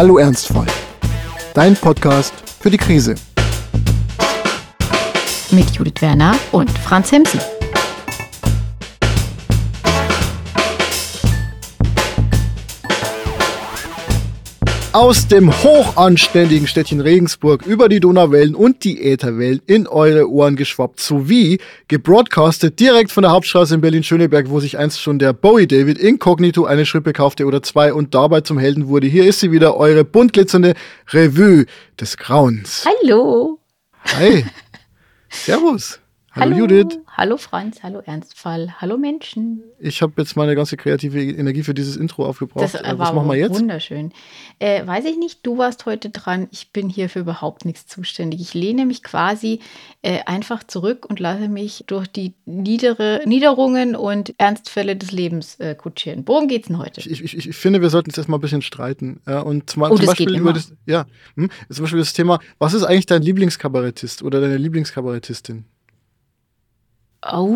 Hallo Ernstfall, dein Podcast für die Krise. Mit Judith Werner und Franz Hemsen. Aus dem hochanständigen Städtchen Regensburg über die Donauwellen und die Ätherwellen in eure Ohren geschwappt, sowie gebroadcastet direkt von der Hauptstraße in Berlin-Schöneberg, wo sich einst schon der Bowie David inkognito eine Schrippe kaufte oder zwei und dabei zum Helden wurde. Hier ist sie wieder, eure bunt glitzernde Revue des Grauens. Hallo. Hi. Servus. Hallo, Judith. Hallo Franz, hallo Ernstfall, hallo Menschen. Ich habe jetzt meine ganze kreative Energie für dieses Intro aufgebraucht. Das Äh, war Was machen wir jetzt? wunderschön. Äh, weiß ich nicht, du warst heute dran. Ich bin hier für überhaupt nichts zuständig. Ich lehne mich quasi äh, einfach zurück und lasse mich durch die niedere Niederungen und Ernstfälle des Lebens äh, kutschieren. Worum geht's denn heute? Ich, ich, ich finde, wir sollten jetzt erstmal ein bisschen streiten. Ja, und zum, Oh, zum Beispiel über das, ja, hm, zum Beispiel das Thema, was ist eigentlich dein Lieblingskabarettist oder deine Lieblingskabarettistin? Oh,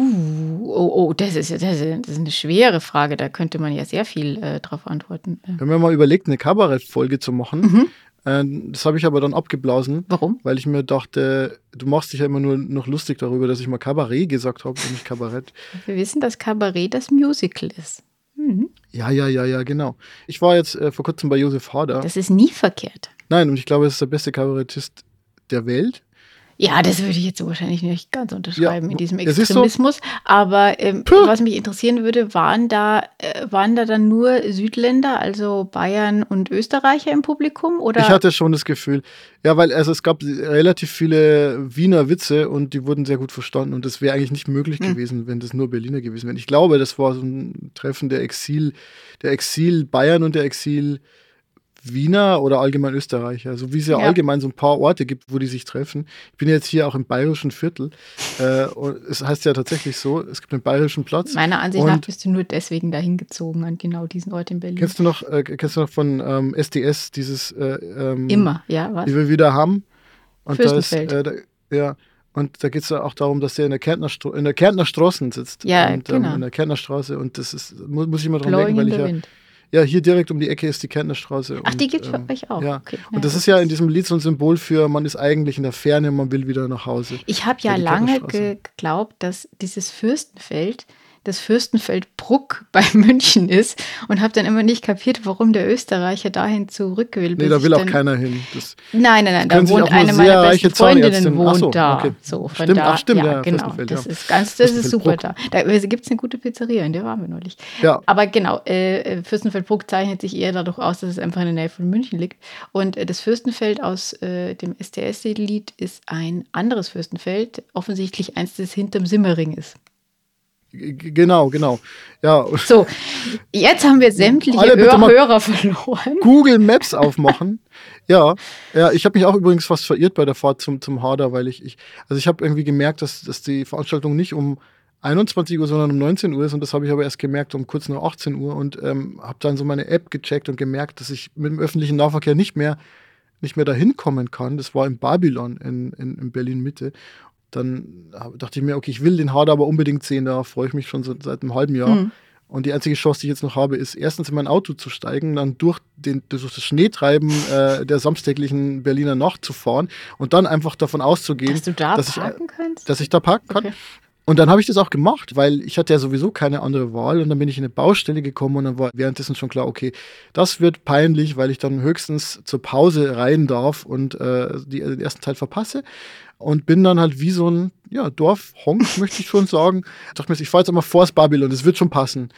oh, oh, das ist, das ist, das ist eine schwere Frage. Da könnte man ja sehr viel äh, drauf antworten. Äh, Wir haben ja mal überlegt, eine Kabarettfolge zu machen. Mhm. Äh, das habe ich aber dann abgeblasen, Warum? weil ich mir dachte, du machst dich ja immer nur noch lustig darüber, dass ich mal Kabarett gesagt habe und nicht Kabarett. Wir wissen, dass Kabarett das Musical ist. Mhm. Ja, ja, ja, ja, genau. Ich war jetzt äh, vor kurzem bei Josef Hader. Das ist nie verkehrt. Nein, und ich glaube, es ist der beste Kabarettist der Welt. Ja, das würde ich jetzt so wahrscheinlich nicht ganz unterschreiben Ja, in diesem es ist so. Extremismus. Aber ähm, was mich interessieren würde, waren da, äh, waren da dann nur Südländer, also Bayern und Österreicher im Publikum? Oder? Ich hatte schon das Gefühl, ja, weil also es gab relativ viele Wiener Witze und die wurden sehr gut verstanden und das wäre eigentlich nicht möglich Hm. gewesen, wenn das nur Berliner gewesen wären. Ich glaube, das war so ein Treffen der Exil, der Exil Bayern und der Exil Wiener oder allgemein Österreicher, so wie es ja, Ja. allgemein so ein paar Orte gibt, wo die sich treffen. Ich bin jetzt hier auch im bayerischen Viertel. Äh, und es heißt ja tatsächlich so, es gibt einen bayerischen Platz. Meiner Ansicht nach bist du nur deswegen dahin gezogen an genau diesen Ort in Berlin. Kennst du noch, äh, kennst du noch von ähm, SDS dieses äh, ähm, Immer, ja, was? die wir wieder haben. Und da ist, Fürstenfeld. äh, da, ja, und da geht es ja auch darum, dass der in der Kärntner, Stro in der Kärntner Straßen sitzt. Ja, und, genau. in der Kärntner Straße. Und das ist, muss, muss ich mal dran Blowing denken, weil ich ja, Wind. Ja, hier direkt um die Ecke ist die Kärntner Straße. Ach, und, die gibt's bei ähm, euch auch. Ja. Okay. Und Ja, das das ist ja in diesem Lied so ein Symbol für, man ist eigentlich in der Ferne, man will wieder nach Hause. Ich habe ja Ja, lange Kärntnerstraße. ge geglaubt, dass dieses Fürstenfeld das Fürstenfeld Bruck bei München ist und habe dann immer nicht kapiert, warum der Österreicher dahin zurück will. Nee, da will auch keiner hin. Das, Nein, nein, nein, da wohnt eine meiner besten Freundinnen wohnt so, da. okay. So, von Stimmt, da, ach, stimmt, ja, ja, genau. Das ja. ist ganz, das ist super da. Da gibt es eine gute Pizzeria, in der waren wir neulich. ja, Aber genau, äh, Fürstenfeldbruck zeichnet sich eher dadurch aus, dass es einfach in der Nähe von München liegt. Und äh, das Fürstenfeld aus äh, dem STS-Lied ist ein anderes Fürstenfeld, offensichtlich eins, das hinterm Simmering ist. Genau, genau. Ja, So, jetzt haben wir sämtliche Hör Hörer verloren. Google Maps aufmachen. ja, ja, ich habe mich auch übrigens fast verirrt bei der Fahrt zum, zum Harder, weil ich, ich also ich habe irgendwie gemerkt, dass, dass die Veranstaltung nicht um 21 Uhr, sondern um 19 Uhr ist und das habe ich aber erst gemerkt um kurz nach 18 Uhr und ähm, habe dann so meine App gecheckt und gemerkt, dass ich mit dem öffentlichen Nahverkehr nicht mehr nicht mehr dahin kommen kann. Das war in Babylon in, in, in Berlin Mitte. Dann dachte ich mir, okay, ich will den Harder aber unbedingt sehen, da freue ich mich schon so, seit einem halben Jahr. Hm. Und die einzige Chance, die ich jetzt noch habe, ist erstens in mein Auto zu steigen, dann durch, den, durch das Schneetreiben äh, der samstäglichen Berliner Nacht zu fahren und dann einfach davon auszugehen, Dass du da dass ich, äh, dass ich da parken kann. Okay. Und dann habe ich das auch gemacht, weil ich hatte ja sowieso keine andere Wahl und dann bin ich in eine Baustelle gekommen und dann war währenddessen schon klar, okay, das wird peinlich, weil ich dann höchstens zur Pause rein darf und äh, die, den ersten Teil verpasse und bin dann halt wie so ein ja, Dorfhonk, möchte ich schon sagen. Ich dachte mir, ich fahre jetzt einmal vors Babylon, das wird schon passen.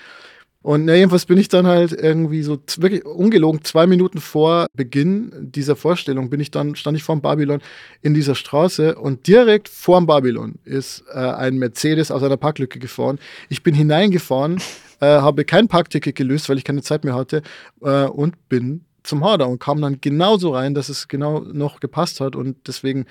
Und na, jedenfalls bin ich dann halt irgendwie so wirklich ungelogen zwei Minuten vor Beginn dieser Vorstellung bin ich dann, stand ich vor dem Babylon in dieser Straße und direkt vor dem Babylon ist äh, ein Mercedes aus einer Parklücke gefahren. Ich bin hineingefahren, äh, habe kein Parkticket gelöst, weil ich keine Zeit mehr hatte äh, und bin zum Harder und kam dann genauso rein, dass es genau noch gepasst hat und deswegen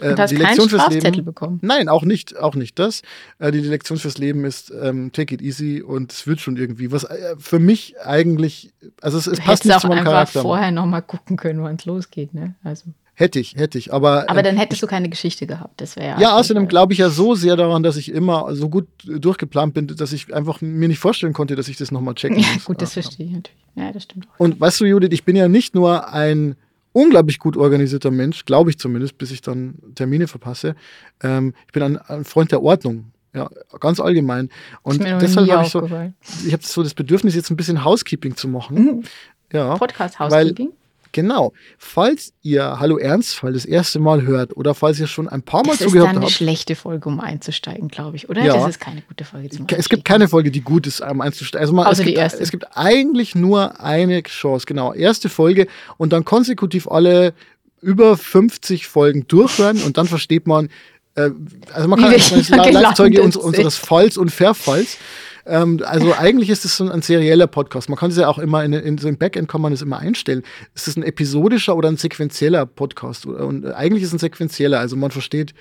äh, Und hast die Lektion fürs Leben. bekommen. Nein, auch nicht, auch nicht das. Äh, die Lektion fürs Leben ist ähm, take it easy und es wird schon irgendwie. Was äh, für mich eigentlich, also es, es passt nicht auch zu meinem einfach Charakter. vorher nochmal gucken können, wann es losgeht. Ne? Also, Hätte ich, hätte ich. Aber, Aber ähm, dann hättest du keine Geschichte gehabt. Das wäre ja, außerdem glaube ich ja so sehr daran, dass ich immer so gut durchgeplant bin, dass ich einfach mir nicht vorstellen konnte, dass ich das nochmal checken Ja, muss. gut, das Ja, verstehe ich natürlich. Ja, das stimmt auch. Und weißt du, Judith, ich bin ja nicht nur ein unglaublich gut organisierter Mensch, glaube ich zumindest, bis ich dann Termine verpasse. Ähm, ich bin ein, ein Freund der Ordnung. Ja, ganz allgemein. Und deshalb habe ich so, ich habe so das Bedürfnis, jetzt ein bisschen Housekeeping zu machen. Mhm. Ja. Podcast Housekeeping. Genau. Falls ihr Hallo Ernstfall das erste Mal hört oder falls ihr schon ein paar Mal Das ist zugehört dann eine habt, schlechte Folge, um einzusteigen, glaube ich, oder? Ja. Das ist keine gute Folge zum es gibt keine Folge, die gut ist, um einzusteigen. Also man, Außer es, die gibt, erste. es gibt eigentlich nur eine Chance, genau. Erste Folge und dann konsekutiv alle über 50 Folgen durchhören und dann versteht man, äh, also man kann ist uns, sind. unseres Falls und Verfalls. Ähm, also eigentlich ist es so ein serieller Podcast. Man kann es ja auch immer in, in so im Backend kann man es immer einstellen. Ist es ein episodischer oder ein sequenzieller Podcast? Und eigentlich ist es ein sequenzieller. Also man versteht,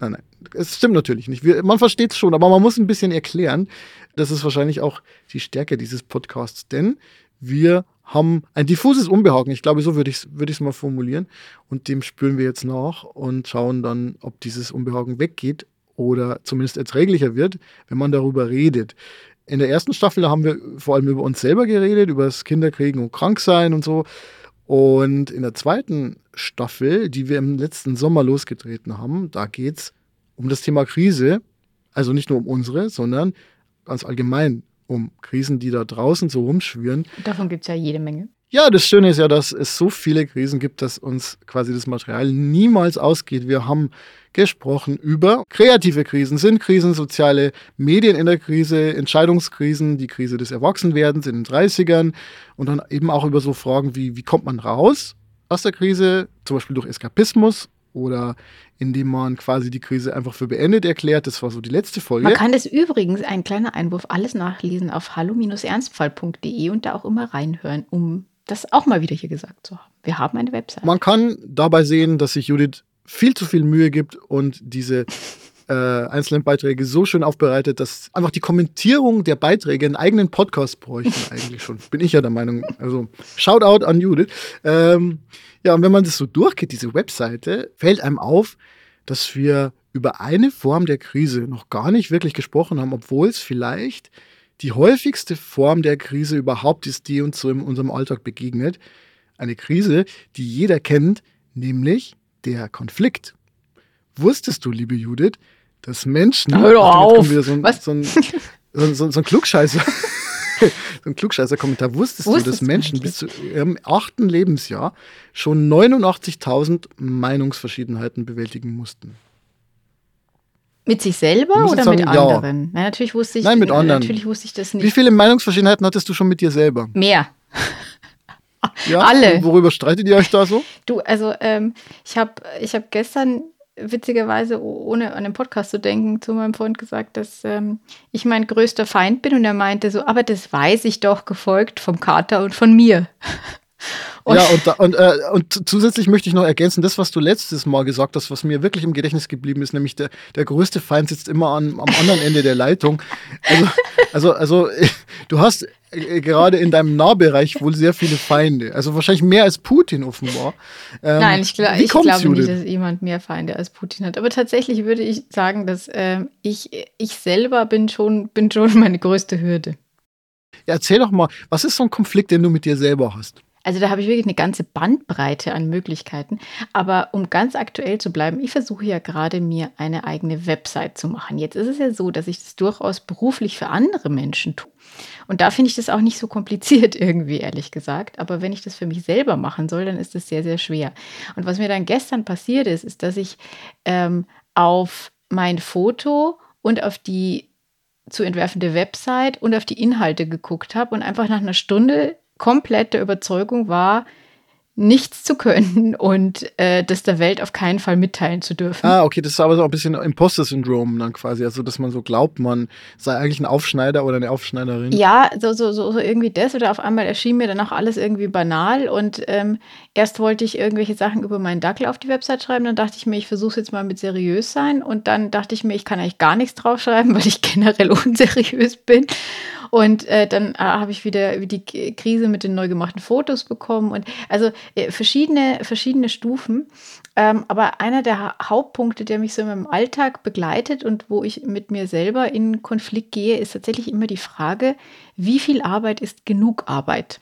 Nein, nein, es stimmt natürlich nicht. Wir, man versteht es schon, aber man muss ein bisschen erklären. Das ist wahrscheinlich auch die Stärke dieses Podcasts, denn wir haben ein diffuses Unbehagen. Ich glaube, so würde ich es würd mal formulieren. Und dem spüren wir jetzt nach und schauen dann, ob dieses Unbehagen weggeht oder zumindest erträglicher wird, wenn man darüber redet. In der ersten Staffel haben wir vor allem über uns selber geredet, über das Kinderkriegen und Kranksein und so. Und in der zweiten Staffel, die wir im letzten Sommer losgetreten haben, da geht es um das Thema Krise. Also nicht nur um unsere, sondern ganz allgemein um Krisen, die da draußen so rumschwirren. Davon gibt es ja jede Menge. Ja, das Schöne ist ja, dass es so viele Krisen gibt, dass uns quasi das Material niemals ausgeht. Wir haben gesprochen über kreative Krisen, sind Krisen, soziale Medien in der Krise, Entscheidungskrisen, die Krise des Erwachsenwerdens in den 30ern und dann eben auch über so Fragen wie, wie kommt man raus aus der Krise, zum Beispiel durch Eskapismus oder indem man quasi die Krise einfach für beendet erklärt. Das war so die letzte Folge. Man kann das übrigens, ein kleiner Einwurf, alles nachlesen auf hallo-ernstfall.de und da auch immer reinhören, um das auch mal wieder hier gesagt zu haben. Wir haben eine Website. Man kann dabei sehen, dass sich Judith viel zu viel Mühe gibt und diese äh, einzelnen Beiträge so schön aufbereitet, dass einfach die Kommentierung der Beiträge einen eigenen Podcast bräuchten eigentlich schon. Bin ich ja der Meinung. Also Shoutout an Judith. Ähm, ja, und wenn man das so durchgeht, diese Webseite, fällt einem auf, dass wir über eine Form der Krise noch gar nicht wirklich gesprochen haben, obwohl es vielleicht die häufigste Form der Krise überhaupt ist, die uns so in unserem Alltag begegnet. Eine Krise, die jeder kennt, nämlich der Konflikt. Wusstest du, liebe Judith, dass Menschen. Hör jetzt kommt auf. so ein, so ein, so so ein, so ein Klugscheißer. so ein Klugscheißer-Kommentar. Wusstest, du, Wusstest dass Menschen bis zu ihrem achten Lebensjahr schon 89.000 Meinungsverschiedenheiten bewältigen mussten? Mit sich selber oder jetzt mit sagen, ja. anderen? Na, natürlich wusste ich, Nein, mit äh, anderen. Natürlich wusste ich das Wie nicht. viele Meinungsverschiedenheiten hattest du schon mit dir selber? Mehr. Ja? Alle. Und Worüber streitet ihr euch da so? Du, also ähm, ich habe ich hab gestern witzigerweise, oh- ohne an den Podcast zu denken, zu meinem Freund gesagt, dass ähm, ich mein größter Feind bin und er meinte so, aber das weiß ich doch, gefolgt vom Kater und von mir. Und- ja, und, da, und, äh, und zusätzlich möchte ich noch ergänzen, das, was du letztes Mal gesagt hast, was mir wirklich im Gedächtnis geblieben ist, nämlich der, der größte Feind sitzt immer an, am anderen Ende der Leitung. Also, also, also äh, du hast äh, gerade in deinem Nahbereich wohl sehr viele Feinde. Also wahrscheinlich mehr als Putin offenbar. Ähm, Nein, ich, wie ich glaube nicht, dass jemand mehr Feinde als Putin hat. Aber tatsächlich würde ich sagen, dass ähm, ich, ich selber bin schon, bin schon meine größte Hürde. Ja, erzähl doch mal, was ist so ein Konflikt, den du mit dir selber hast? Also da habe ich wirklich eine ganze Bandbreite an Möglichkeiten. Aber um ganz aktuell zu bleiben, ich versuche ja gerade mir eine eigene Website zu machen. Jetzt ist es ja so, dass ich das durchaus beruflich für andere Menschen tue. Und da finde ich das auch nicht so kompliziert irgendwie, ehrlich gesagt. Aber wenn ich das für mich selber machen soll, dann ist das sehr, sehr schwer. Und was mir dann gestern passiert ist, ist, dass ich ähm, auf mein Foto und auf die zu entwerfende Website und auf die Inhalte geguckt habe und einfach nach einer Stunde komplett der Überzeugung war, nichts zu können und äh, das der Welt auf keinen Fall mitteilen zu dürfen. Ah, okay, das ist aber so ein bisschen Imposter-Syndrom dann quasi. Also, dass man so glaubt, man sei eigentlich ein Aufschneider oder eine Aufschneiderin. Ja, so, so, so, so irgendwie das oder auf einmal erschien mir dann auch alles irgendwie banal und ähm, erst wollte ich irgendwelche Sachen über meinen Dackel auf die Website schreiben, dann dachte ich mir, ich versuche es jetzt mal mit seriös sein und dann dachte ich mir, ich kann eigentlich gar nichts draufschreiben, weil ich generell unseriös bin Und äh, dann äh, habe ich wieder die Krise mit den neu gemachten Fotos bekommen. Und also äh, verschiedene, verschiedene Stufen. Ähm, aber einer der Hauptpunkte, der mich so meinem Alltag begleitet und wo ich mit mir selber in Konflikt gehe, ist tatsächlich immer die Frage, wie viel Arbeit ist genug Arbeit?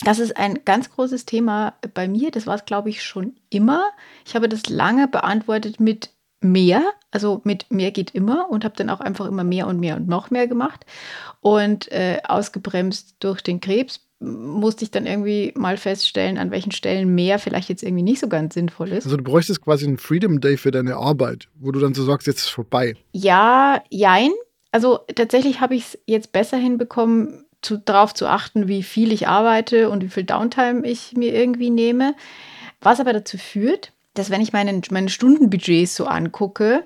Das ist ein ganz großes Thema bei mir. Das war es, glaube ich, schon immer. Ich habe das lange beantwortet mit mehr, also mit mehr geht immer und habe dann auch einfach immer mehr und mehr und noch mehr gemacht. Und äh, ausgebremst durch den Krebs musste ich dann irgendwie mal feststellen, an welchen Stellen mehr vielleicht jetzt irgendwie nicht so ganz sinnvoll ist. Also du bräuchtest quasi einen Freedom Day für deine Arbeit, wo du dann so sagst, jetzt ist es vorbei. Ja, jein. Also tatsächlich habe ich es jetzt besser hinbekommen, zu, darauf zu achten, wie viel ich arbeite und wie viel Downtime ich mir irgendwie nehme. Was aber dazu führt, dass wenn ich meine, meine Stundenbudgets so angucke,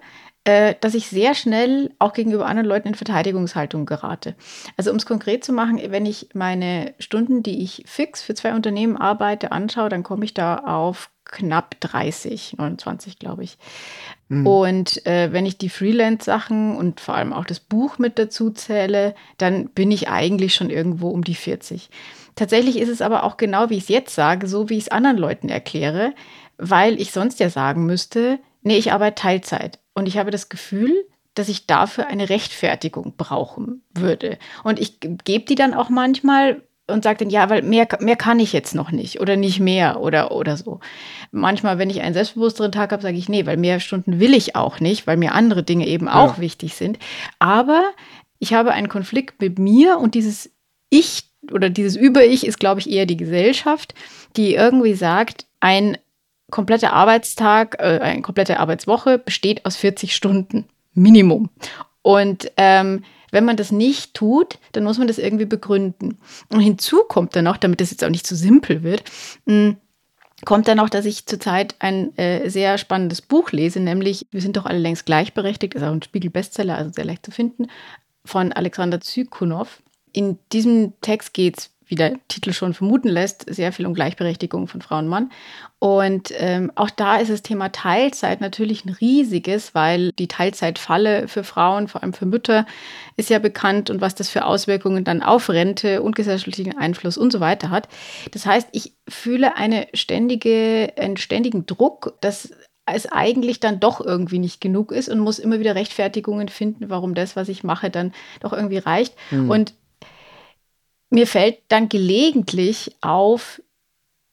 äh, dass ich sehr schnell auch gegenüber anderen Leuten in Verteidigungshaltung gerate. Also um es konkret zu machen, wenn ich meine Stunden, die ich fix für zwei Unternehmen arbeite, anschaue, dann komme ich da auf knapp 30, 29 glaube ich. Mhm. Und äh, wenn ich die Freelance-Sachen und vor allem auch das Buch mit dazu zähle, dann bin ich eigentlich schon irgendwo um die 40. Tatsächlich ist es aber auch genau, wie ich es jetzt sage, so wie ich es anderen Leuten erkläre, weil ich sonst ja sagen müsste, nee, ich arbeite Teilzeit. Und ich habe das Gefühl, dass ich dafür eine Rechtfertigung brauchen würde. Und ich gebe die dann auch manchmal und sage dann, ja, weil mehr, mehr kann ich jetzt noch nicht oder nicht mehr oder, oder so. Manchmal, wenn ich einen selbstbewussteren Tag habe, sage ich, nee, weil mehr Stunden will ich auch nicht, weil mir andere Dinge eben auch ja. wichtig sind. Aber ich habe einen Konflikt mit mir und dieses Ich oder dieses Über-Ich ist, glaube ich, eher die Gesellschaft, die irgendwie sagt, ein kompletter Arbeitstag, äh, eine komplette Arbeitswoche besteht aus 40 Stunden Minimum. Und ähm, wenn man das nicht tut, dann muss man das irgendwie begründen. Und hinzu kommt dann noch, damit das jetzt auch nicht zu so simpel wird, hm, kommt dann noch, dass ich zurzeit ein äh, sehr spannendes Buch lese, nämlich Wir sind doch alle längst gleichberechtigt, ist auch ein Spiegel-Bestseller, also sehr leicht zu finden, von Alexander Zykunow. In diesem Text geht es wie der Titel schon vermuten lässt, sehr viel um Gleichberechtigung von Frau und Mann. Und ähm, auch da ist das Thema Teilzeit natürlich ein riesiges, weil die Teilzeitfalle für Frauen, vor allem für Mütter, ist ja bekannt und was das für Auswirkungen dann auf Rente und gesellschaftlichen Einfluss und so weiter hat. Das heißt, ich fühle eine ständige, einen ständigen Druck, dass es eigentlich dann doch irgendwie nicht genug ist und muss immer wieder Rechtfertigungen finden, warum das, was ich mache, dann doch irgendwie reicht. Mhm. Und mir fällt dann gelegentlich auf,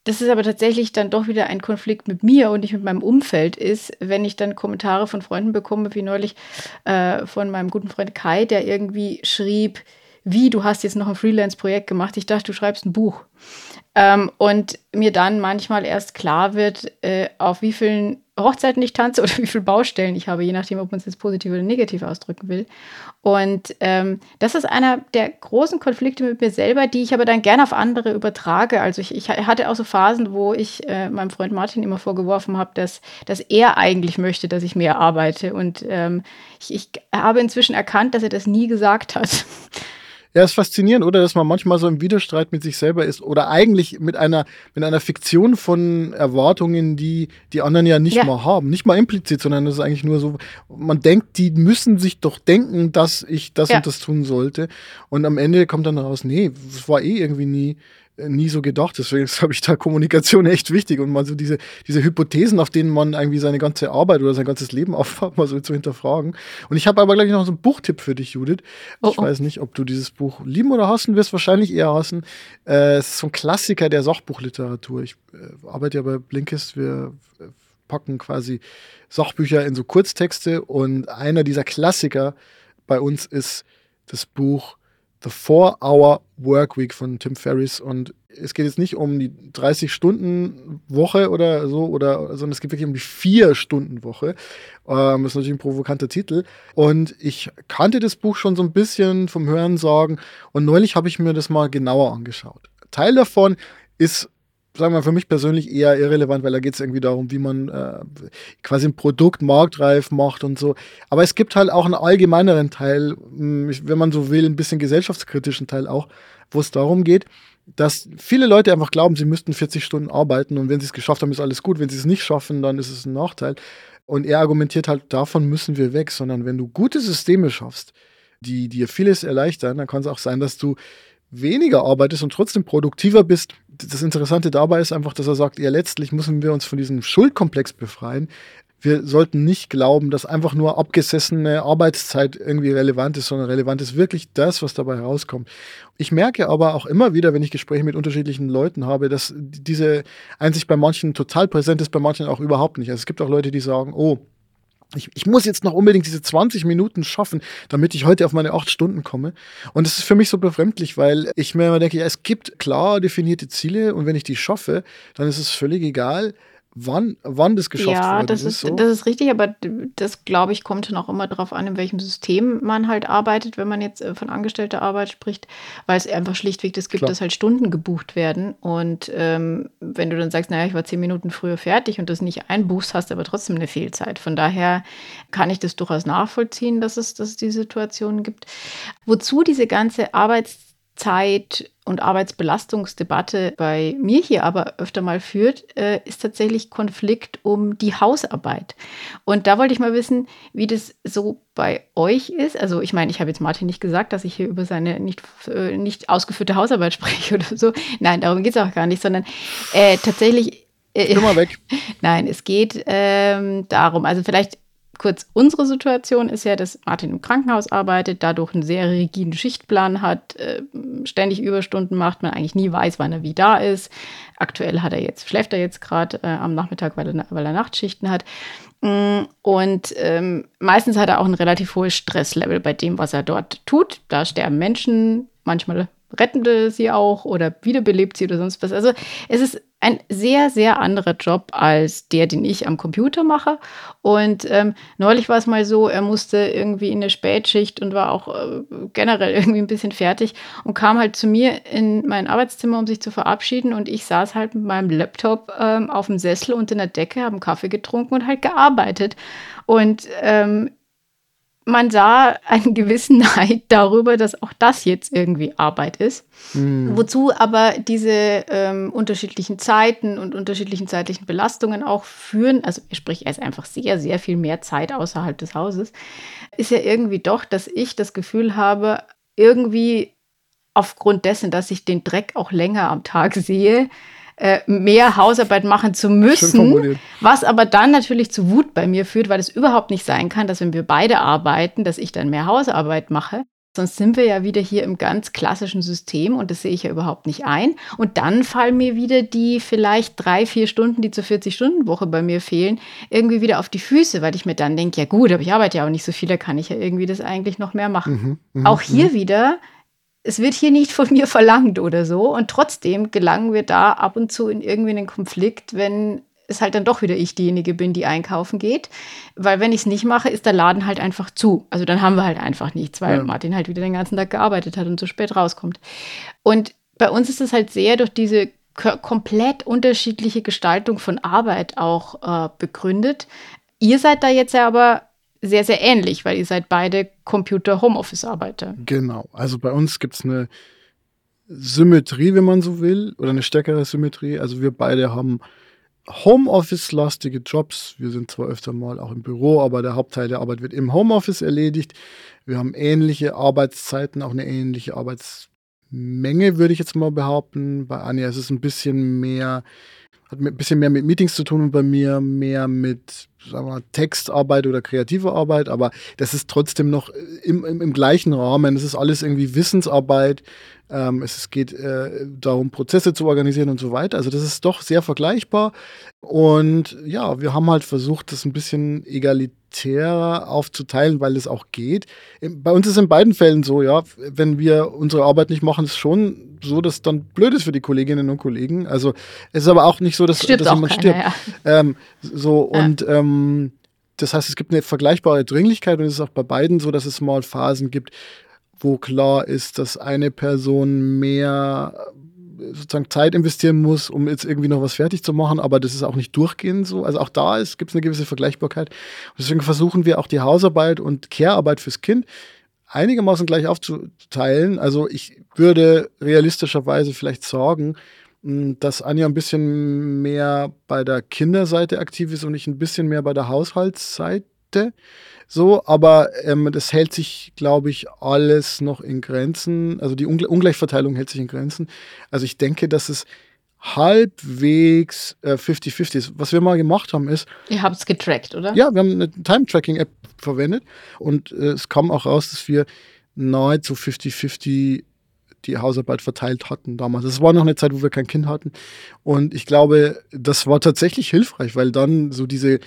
das ist aber tatsächlich dann doch wieder ein Konflikt mit mir und nicht mit meinem Umfeld ist, wenn ich dann Kommentare von Freunden bekomme, wie neulich äh, von meinem guten Freund Kai, der irgendwie schrieb, wie, du hast jetzt noch ein Freelance-Projekt gemacht, ich dachte, du schreibst ein Buch. Ähm, und mir dann manchmal erst klar wird, äh, auf wie vielen Hochzeiten ich tanze oder wie viele Baustellen ich habe, je nachdem, ob man es jetzt positiv oder negativ ausdrücken will. Und ähm, das ist einer der großen Konflikte mit mir selber, die ich aber dann gerne auf andere übertrage. Also ich, ich hatte auch so Phasen, wo ich äh, meinem Freund Martin immer vorgeworfen habe, dass, dass er eigentlich möchte, dass ich mehr arbeite. Und ähm, ich, ich habe inzwischen erkannt, dass er das nie gesagt hat. Ja, ist faszinierend, oder? Dass man manchmal so im Widerstreit mit sich selber ist oder eigentlich mit einer, mit einer Fiktion von Erwartungen, die die anderen ja nicht ja. mal haben. Nicht mal implizit, sondern das ist eigentlich nur so, man denkt, die müssen sich doch denken, dass ich das ja. und das tun sollte. Und am Ende kommt dann raus, nee, das war eh irgendwie nie, nie so gedacht. Deswegen habe ich da Kommunikation echt wichtig und mal so diese, diese Hypothesen, auf denen man irgendwie seine ganze Arbeit oder sein ganzes Leben aufbaut, mal so zu hinterfragen. Und ich habe aber gleich noch so einen Buchtipp für dich, Judith. Oh, ich oh. weiß nicht, ob du dieses Buch lieben oder hassen wirst, wahrscheinlich eher hassen. Äh, es ist so ein Klassiker der Sachbuchliteratur. Ich äh, arbeite ja bei Blinkist, wir äh, packen quasi Sachbücher in so Kurztexte und einer dieser Klassiker bei uns ist das Buch The Four-Hour Workweek von Tim Ferriss. Und es geht jetzt nicht um die 30-Stunden-Woche oder so, oder, sondern es geht wirklich um die 4-Stunden-Woche. Ähm, das ist natürlich ein provokanter Titel. Und ich kannte das Buch schon so ein bisschen vom Hören sagen. Und neulich habe ich mir das mal genauer angeschaut. Teil davon ist sagen wir für mich persönlich eher irrelevant, weil da geht es irgendwie darum, wie man äh, quasi ein Produkt marktreif macht und so. Aber es gibt halt auch einen allgemeineren Teil, hm, wenn man so will, ein bisschen gesellschaftskritischen Teil auch, wo es darum geht, dass viele Leute einfach glauben, sie müssten 40 Stunden arbeiten und wenn sie es geschafft haben, ist alles gut. Wenn sie es nicht schaffen, dann ist es ein Nachteil. Und er argumentiert halt, davon müssen wir weg, sondern wenn du gute Systeme schaffst, die dir vieles erleichtern. Dann kann es auch sein, dass du weniger arbeitest und trotzdem produktiver bist. Das Interessante dabei ist einfach, dass er sagt, ja, letztlich müssen wir uns von diesem Schuldkomplex befreien. Wir sollten nicht glauben, dass einfach nur abgesessene Arbeitszeit irgendwie relevant ist, sondern relevant ist wirklich das, was dabei herauskommt. Ich merke aber auch immer wieder, wenn ich Gespräche mit unterschiedlichen Leuten habe, dass diese Einsicht bei manchen total präsent ist, bei manchen auch überhaupt nicht. Also es gibt auch Leute, die sagen, oh, ich, ich, muss jetzt noch unbedingt diese 20 Minuten schaffen, damit ich heute auf meine 8 Stunden komme. Und das ist für mich so befremdlich, weil ich mir immer denke, ja, es gibt klar definierte Ziele und wenn ich die schaffe, dann ist es völlig egal, wann, wann das geschafft ja, worden das ist. Ja, so. das ist richtig, aber das, glaube ich, kommt dann auch immer darauf an, in welchem System man halt arbeitet, wenn man jetzt äh, von angestellter Arbeit spricht, weil es einfach schlichtweg das gibt, Klar. dass halt Stunden gebucht werden. Und ähm, wenn du dann sagst, naja, ich war zehn Minuten früher fertig und das nicht einbuchst, hast du aber trotzdem eine Fehlzeit. Von daher kann ich das durchaus nachvollziehen, dass es, dass es die Situation gibt. Wozu diese ganze Arbeitszeit Zeit- und Arbeitsbelastungsdebatte bei mir hier aber öfter mal führt, äh, ist tatsächlich Konflikt um die Hausarbeit. Und da wollte ich mal wissen, wie das so bei euch ist. Also ich meine, ich habe jetzt Martin nicht gesagt, dass ich hier über seine nicht, äh, nicht ausgeführte Hausarbeit spreche oder so. Nein, darum geht es auch gar nicht, sondern äh, tatsächlich. Äh, mal weg. Nein, es geht ähm, darum, also vielleicht kurz, unsere Situation ist ja, dass Martin im Krankenhaus arbeitet, dadurch einen sehr rigiden Schichtplan hat, äh, ständig Überstunden macht, man eigentlich nie weiß, wann er wie da ist. Aktuell hat er jetzt, schläft er jetzt gerade äh, am Nachmittag, weil er, weil er Nachtschichten hat. Mm, und ähm, meistens hat er auch ein relativ hohes Stresslevel bei dem, was er dort tut. Da sterben Menschen, manchmal retten sie auch oder wiederbelebt sie oder sonst was. Also es ist ein sehr, sehr anderer Job als der, den ich am Computer mache. Und ähm, neulich war es mal so, er musste irgendwie in der Spätschicht und war auch äh, generell irgendwie ein bisschen fertig und kam halt zu mir in mein Arbeitszimmer, um sich zu verabschieden. Und ich saß halt mit meinem Laptop ähm, auf dem Sessel unter der Decke, habe einen Kaffee getrunken und halt gearbeitet. Und ähm, man sah einen gewissen Neid darüber, dass auch das jetzt irgendwie Arbeit ist. Mhm. Wozu aber diese ähm, unterschiedlichen Zeiten und unterschiedlichen zeitlichen Belastungen auch führen, also sprich, er ist einfach sehr, sehr viel mehr Zeit außerhalb des Hauses, ist ja irgendwie doch, dass ich das Gefühl habe, irgendwie aufgrund dessen, dass ich den Dreck auch länger am Tag sehe, äh, mehr Hausarbeit machen zu müssen, was aber dann natürlich zu Wut bei mir führt, weil es überhaupt nicht sein kann, dass wenn wir beide arbeiten, dass ich dann mehr Hausarbeit mache. Sonst sind wir ja wieder hier im ganz klassischen System und das sehe ich ja überhaupt nicht ein. Und dann fallen mir wieder die vielleicht drei, vier Stunden, die zur 40-Stunden-Woche bei mir fehlen, irgendwie wieder auf die Füße, weil ich mir dann denke, ja gut, aber ich arbeite ja auch nicht so viel, da kann ich ja irgendwie das eigentlich noch mehr machen. Mhm, mh, auch hier mh. wieder es wird hier nicht von mir verlangt oder so. Und trotzdem gelangen wir da ab und zu in irgendwie einen Konflikt, wenn es halt dann doch wieder ich diejenige bin, die einkaufen geht. Weil wenn ich es nicht mache, ist der Laden halt einfach zu. Also dann haben wir halt einfach nichts, weil ja. Martin halt wieder den ganzen Tag gearbeitet hat und so spät rauskommt. Und bei uns ist es halt sehr durch diese komplett unterschiedliche Gestaltung von Arbeit auch äh, begründet. Ihr seid da jetzt ja aber sehr, sehr ähnlich, weil ihr seid beide Computer-Homeoffice-Arbeiter. Genau. Also bei uns gibt es eine Symmetrie, wenn man so will, oder eine stärkere Symmetrie. Also wir beide haben Homeoffice-lastige Jobs. Wir sind zwar öfter mal auch im Büro, aber der Hauptteil der Arbeit wird im Homeoffice erledigt. Wir haben ähnliche Arbeitszeiten, auch eine ähnliche Arbeitsmenge, würde ich jetzt mal behaupten. Bei Anja ist es ein bisschen mehr hat ein bisschen mehr mit Meetings zu tun und bei mir mehr mit sagen wir Textarbeit oder kreative Arbeit, aber das ist trotzdem noch im, im, im gleichen Rahmen. Es ist alles irgendwie Wissensarbeit. Ähm, es geht äh, darum, Prozesse zu organisieren und so weiter. Also das ist doch sehr vergleichbar. Und ja, wir haben halt versucht, das ein bisschen egalitärer aufzuteilen, weil es auch geht. Bei uns ist in beiden Fällen so, ja, wenn wir unsere Arbeit nicht machen, ist es schon so, dass dann blöd ist für die Kolleginnen und Kollegen. Also es ist aber auch nicht so, dass, dass jemand keiner, stirbt. Ja. Ähm, so ja. und ähm, das heißt, es gibt eine vergleichbare Dringlichkeit und es ist auch bei beiden so, dass es mal Phasen gibt, wo klar ist, dass eine Person mehr sozusagen Zeit investieren muss, um jetzt irgendwie noch was fertig zu machen, aber das ist auch nicht durchgehend so. Also auch da gibt es eine gewisse Vergleichbarkeit. Und deswegen versuchen wir auch die Hausarbeit und Care-Arbeit fürs Kind einigermaßen gleich aufzuteilen. Also ich würde realistischerweise vielleicht hm, dass Anja ein bisschen mehr bei der Kinderseite aktiv ist und ich ein bisschen mehr bei der Haushaltsseite. So, aber ähm, das hält sich, glaube ich, alles noch in Grenzen. Also die Ungle Ungleichverteilung hält sich in Grenzen. Also ich denke, dass es halbwegs 50-50 äh, ist. Was wir mal gemacht haben, ist. Ihr habt es getrackt, oder? Ja, wir haben eine Time-Tracking-App verwendet und äh, es kam auch raus, dass wir nahezu 50-50 die Hausarbeit verteilt hatten damals. Das war noch eine Zeit, wo wir kein Kind hatten. Und ich glaube, das war tatsächlich hilfreich, weil dann so diese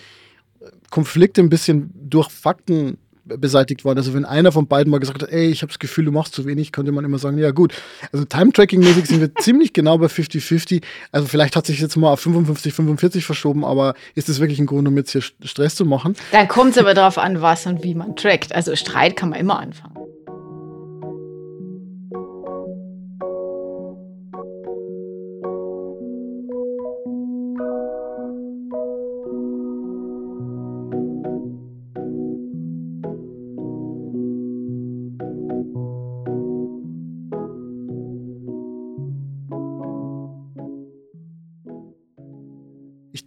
Konflikte ein bisschen durch Fakten beseitigt worden. Also wenn einer von beiden mal gesagt hat, ey, ich habe das Gefühl, du machst zu wenig, könnte man immer sagen, ja gut. Also Time-Tracking-mäßig sind wir ziemlich genau bei 50-50. Also vielleicht hat sich jetzt mal auf 55, 45 verschoben, aber ist es wirklich ein Grund, um jetzt hier Stress zu machen? Dann kommt es aber darauf an, was und wie man trackt. Also Streit kann man immer anfangen.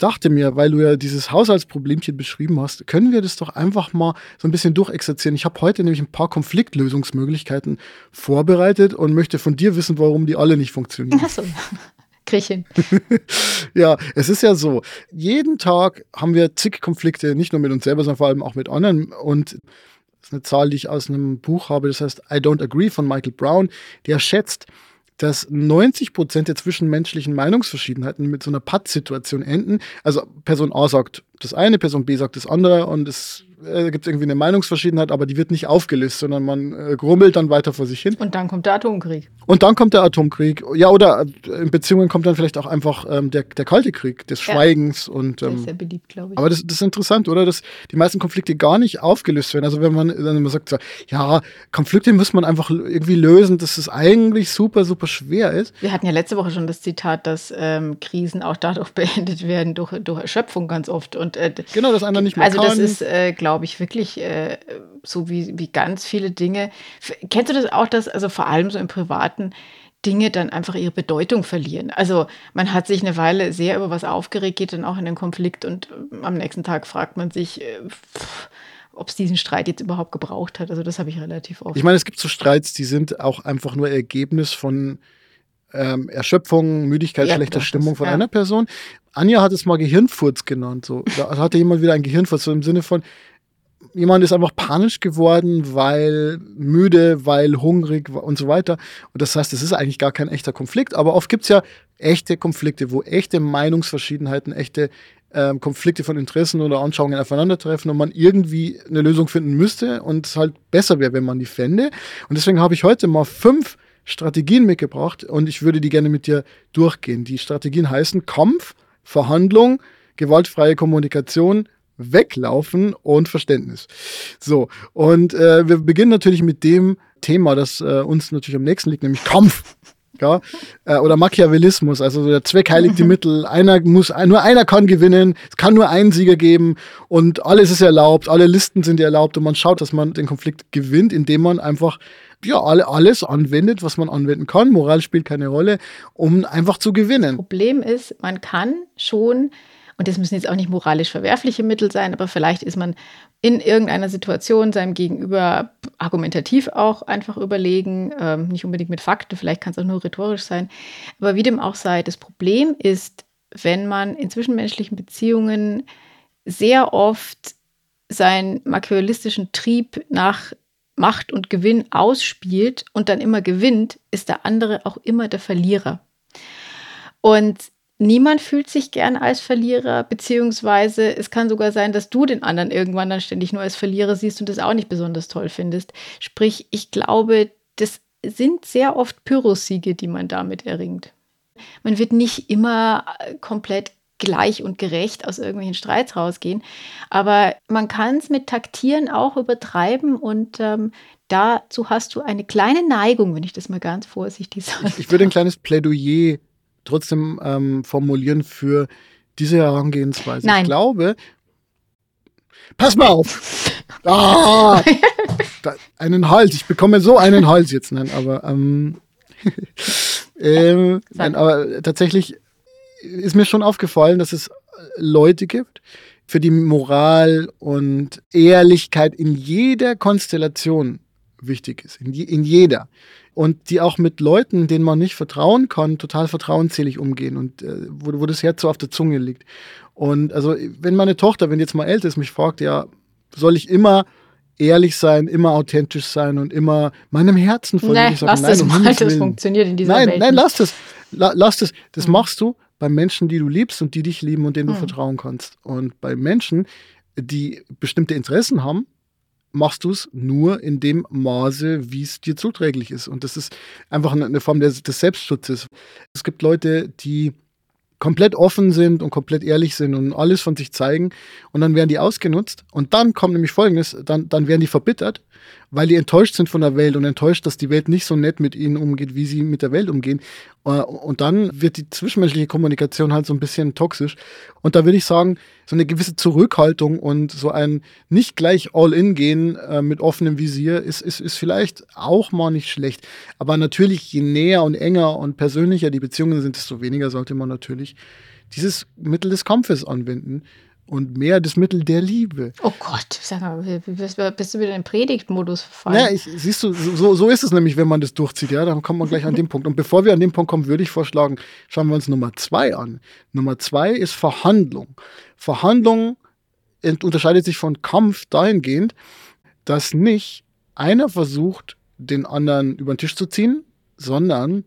Dachte mir, weil du ja dieses Haushaltsproblemchen beschrieben hast, können wir das doch einfach mal so ein bisschen durchexerzieren. Ich habe heute nämlich ein paar Konfliktlösungsmöglichkeiten vorbereitet und möchte von dir wissen, warum die alle nicht funktionieren. Achso. Griechen. ja, es ist ja so, jeden Tag haben wir zig Konflikte, nicht nur mit uns selber, sondern vor allem auch mit anderen. Und das ist eine Zahl, die ich aus einem Buch habe, das heißt I Don't Agree von Michael Brown, der schätzt, dass 90 Prozent der zwischenmenschlichen Meinungsverschiedenheiten mit so einer Patt-Situation enden. Also Person A sagt das eine, Person B sagt das andere und es äh, gibt irgendwie eine Meinungsverschiedenheit, aber die wird nicht aufgelöst, sondern man äh, grummelt dann weiter vor sich hin. Und dann kommt der Atomkrieg. Und dann kommt der Atomkrieg. Ja, oder äh, in Beziehungen kommt dann vielleicht auch einfach ähm, der, der Kalte Krieg des ja. Schweigens. Und, ähm, der ist sehr beliebt, glaube ich. Aber das, das, ist interessant, oder? Dass die meisten Konflikte gar nicht aufgelöst werden. Also wenn man dann immer sagt, so, ja, Konflikte muss man einfach irgendwie lösen, dass es eigentlich super, super schwer ist. Wir hatten ja letzte Woche schon das Zitat, dass ähm, Krisen auch dadurch beendet werden, durch, durch Erschöpfung ganz oft. Und, äh, genau, dass einer nicht mehr Also kann. das ist, äh, glaube ich, wirklich äh, so wie, wie ganz viele Dinge. Kennst du das auch, dass also vor allem so im Privaten Dinge dann einfach ihre Bedeutung verlieren? Also man hat sich eine Weile sehr über was aufgeregt, geht dann auch in den Konflikt und äh, am nächsten Tag fragt man sich, äh, ob es diesen Streit jetzt überhaupt gebraucht hat. Also das habe ich relativ oft. Ich meine, es gibt so Streits, die sind auch einfach nur Ergebnis von ähm, Erschöpfung, Müdigkeit, ja, schlechter Stimmung von ja. einer Person. Anja hat es mal Gehirnfurz genannt. So. Da hatte jemand wieder ein Gehirnfurz, so im Sinne von, jemand ist einfach panisch geworden, weil müde, weil hungrig und so weiter. Und das heißt, es ist eigentlich gar kein echter Konflikt, aber oft gibt es ja echte Konflikte, wo echte Meinungsverschiedenheiten, echte ähm, Konflikte von Interessen oder Anschauungen aufeinandertreffen und man irgendwie eine Lösung finden müsste und es halt besser wäre, wenn man die fände. Und deswegen habe ich heute mal fünf Strategien mitgebracht und ich würde die gerne mit dir durchgehen. Die Strategien heißen Kampf, Verhandlung, gewaltfreie Kommunikation, Weglaufen und Verständnis. So, und äh, wir beginnen natürlich mit dem Thema, das äh, uns natürlich am nächsten liegt, nämlich Kampf. Ja, äh, oder Machiavellismus, also der Zweck heiligt die Mittel. Einer muss, nur einer kann gewinnen, es kann nur einen Sieger geben und alles ist erlaubt, alle Listen sind erlaubt und man schaut, dass man den Konflikt gewinnt, indem man einfach ja, alle, alles anwendet, was man anwenden kann. Moral spielt keine Rolle, um einfach zu gewinnen. Problem ist, man kann schon und das müssen jetzt auch nicht moralisch verwerfliche Mittel sein, aber vielleicht ist man in irgendeiner Situation seinem Gegenüber argumentativ auch einfach überlegen, ähm, nicht unbedingt mit Fakten, vielleicht kann es auch nur rhetorisch sein. Aber wie dem auch sei, das Problem ist, wenn man in zwischenmenschlichen Beziehungen sehr oft seinen machiavellistischen Trieb nach Macht und Gewinn ausspielt und dann immer gewinnt, ist der andere auch immer der Verlierer. Und niemand fühlt sich gern als Verlierer, beziehungsweise es kann sogar sein, dass du den anderen irgendwann dann ständig nur als Verlierer siehst und das auch nicht besonders toll findest. Sprich, ich glaube, das sind sehr oft Pyrrhussiege, die man damit erringt. Man wird nicht immer äh, komplett gleich und gerecht aus irgendwelchen Streits rausgehen, aber man kann es mit Taktieren auch übertreiben und ähm, dazu hast du eine kleine Neigung, wenn ich das mal ganz vorsichtig sage. Ich, ich würde ein kleines Plädoyer trotzdem ähm, formulieren für diese Herangehensweise. Nein. Ich glaube, pass mal auf. Ah, da, einen Hals. Ich bekomme so einen Hals jetzt. Nein, aber, ähm, ähm, nein, aber tatsächlich ist mir schon aufgefallen, dass es Leute gibt, für die Moral und Ehrlichkeit in jeder Konstellation wichtig ist, in, je, in jeder. Und die auch mit Leuten, denen man nicht vertrauen kann, total vertrauensselig umgehen und äh, wo, wo das Herz so auf der Zunge liegt. Und also, wenn meine Tochter, wenn jetzt mal älter ist, mich fragt, ja, soll ich immer ehrlich sein, immer authentisch sein und immer meinem Herzen folgen. Nee, lass nein, das mal, das funktioniert in dieser nein, Welt. Nein, lass das. La, lass das. Das mhm. machst du bei Menschen, die du liebst und die dich lieben und denen mhm. du vertrauen kannst. Und bei Menschen, die bestimmte Interessen haben, machst du es nur in dem Maße, wie es dir zuträglich ist. Und das ist einfach eine Form des, des Selbstschutzes. Es gibt Leute, die komplett offen sind und komplett ehrlich sind und alles von sich zeigen und dann werden die ausgenutzt und dann kommt nämlich folgendes, dann, dann werden die verbittert weil die enttäuscht sind von der Welt und enttäuscht, dass die Welt nicht so nett mit ihnen umgeht, wie sie mit der Welt umgehen. Äh, und dann wird die zwischenmenschliche Kommunikation halt so ein bisschen toxisch. Und da würde ich sagen, so eine gewisse Zurückhaltung und so ein nicht gleich All-In gehen äh, mit offenem Visier ist, ist, ist vielleicht auch mal nicht schlecht. Aber natürlich, je näher und enger und persönlicher die Beziehungen sind, desto weniger sollte man natürlich dieses Mittel des Kampfes anwenden und mehr das Mittel der Liebe. Oh Gott, sag mal, bist du wieder in Predigtmodus verfallen? Ja, ich, siehst du, so, so ist es nämlich, wenn man das durchzieht, ja, dann kommt man gleich an den Punkt. Und bevor wir an den Punkt kommen, würde ich vorschlagen, schauen wir uns Nummer zwei an. Nummer zwei ist Verhandlung. Verhandlung unterscheidet sich von Kampf dahingehend, dass nicht einer versucht, den anderen über den Tisch zu ziehen, sondern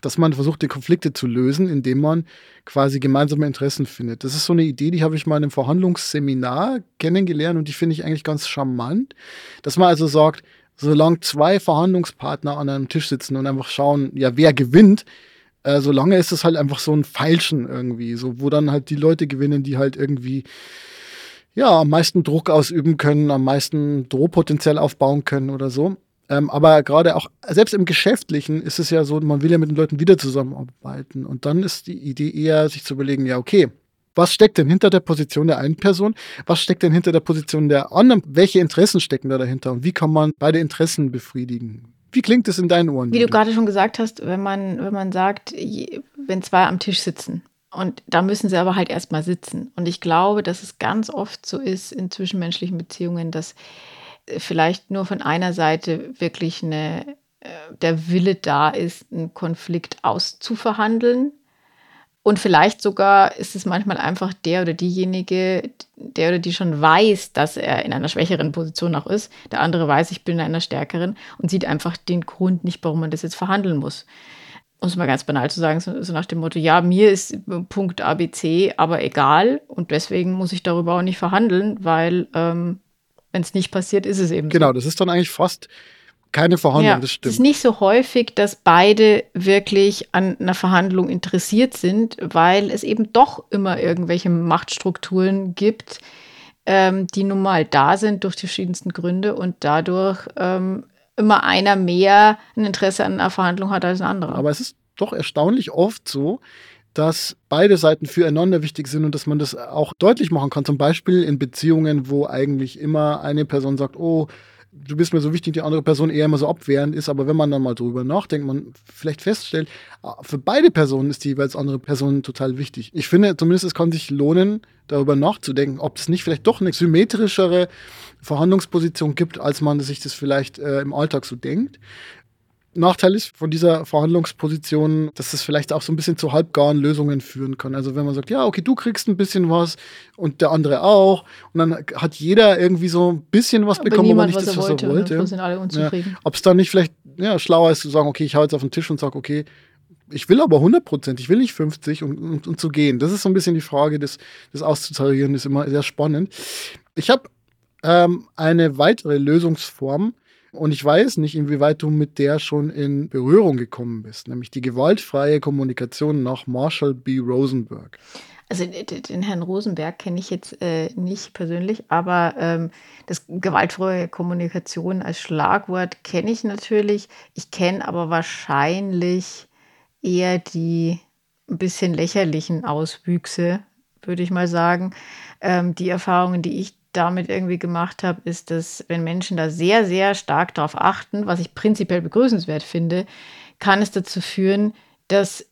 dass man versucht, die Konflikte zu lösen, indem man quasi gemeinsame Interessen findet. Das ist so eine Idee, die habe ich mal in einem Verhandlungsseminar kennengelernt und die finde ich eigentlich ganz charmant, dass man also sagt, solange zwei Verhandlungspartner an einem Tisch sitzen und einfach schauen, ja, wer gewinnt, äh, solange ist es halt einfach so ein Feilschen irgendwie, so wo dann halt die Leute gewinnen, die halt irgendwie ja, am meisten Druck ausüben können, am meisten Drohpotenzial aufbauen können oder so. Ähm, aber gerade auch, selbst im Geschäftlichen ist es ja so, man will ja mit den Leuten wieder zusammenarbeiten. Und dann ist die Idee eher, sich zu überlegen, ja, okay, was steckt denn hinter der Position der einen Person? Was steckt denn hinter der Position der anderen? Welche Interessen stecken da dahinter? Und wie kann man beide Interessen befriedigen? Wie klingt es in deinen Ohren? Wie du gerade schon gesagt hast, wenn man, wenn man sagt, wenn zwei am Tisch sitzen und da müssen sie aber halt erstmal sitzen. Und ich glaube, dass es ganz oft so ist in zwischenmenschlichen Beziehungen, dass vielleicht nur von einer Seite wirklich eine, äh, der Wille da ist, einen Konflikt auszuverhandeln. Und vielleicht sogar ist es manchmal einfach der oder diejenige, der oder die schon weiß, dass er in einer schwächeren Position auch ist. Der andere weiß, ich bin in einer stärkeren und sieht einfach den Grund nicht, warum man das jetzt verhandeln muss. Um es mal ganz banal zu sagen, so, nach dem Motto, ja, mir ist Punkt ABC aber egal und deswegen muss ich darüber auch nicht verhandeln, weil ähm, wenn es nicht passiert, ist es eben Genau, so. das ist dann eigentlich fast keine Verhandlung, ja, das stimmt. Es ist nicht so häufig, dass beide wirklich an einer Verhandlung interessiert sind, weil es eben doch immer irgendwelche Machtstrukturen gibt, ähm, die nun mal da sind durch die verschiedensten Gründe und dadurch ähm, immer einer mehr ein Interesse an einer Verhandlung hat als ein anderer. Aber es ist doch erstaunlich oft so, dass beide Seiten füreinander wichtig sind und dass man das auch deutlich machen kann. Zum Beispiel in Beziehungen, wo eigentlich immer eine Person sagt, oh, du bist mir so wichtig, die andere Person eher immer so abwehrend ist. Aber wenn man dann mal drüber nachdenkt, man vielleicht feststellt, ah, für beide Personen ist die jeweils andere Person total wichtig. Ich finde zumindest, es kann sich lohnen, darüber nachzudenken, ob es nicht vielleicht doch eine symmetrischere Verhandlungsposition gibt, als man sich das vielleicht äh, im Alltag so denkt. Nachteil ist von dieser Verhandlungsposition, dass es vielleicht auch so ein bisschen zu halbgaren Lösungen führen kann. Also wenn man sagt, ja, okay, du kriegst ein bisschen was und der andere auch und dann hat jeder irgendwie so ein bisschen was aber bekommen, aber nicht was das, was er wollte. wollte. sind alle unzufrieden. Ja, Ob es dann nicht vielleicht ja, schlauer ist zu sagen, okay, ich hau jetzt auf den Tisch und sage, okay, ich will aber 100 Prozent, ich will nicht 50 und, und, und, zu gehen. Das ist so ein bisschen die Frage, das, das auszutarieren, ist immer sehr spannend. Ich habe ähm, eine weitere Lösungsform, und ich weiß nicht, inwieweit du mit der schon in Berührung gekommen bist, nämlich die gewaltfreie Kommunikation nach Marshall B. Rosenberg. Also den Herrn Rosenberg kenne ich jetzt äh, nicht persönlich, aber ähm, das gewaltfreie Kommunikation als Schlagwort kenne ich natürlich. Ich kenne aber wahrscheinlich eher die ein bisschen lächerlichen Auswüchse, würde ich mal sagen. Ähm, die Erfahrungen, die ich damit irgendwie gemacht habe, ist, dass wenn Menschen da sehr, sehr stark darauf achten, was ich prinzipiell begrüßenswert finde, kann es dazu führen, dass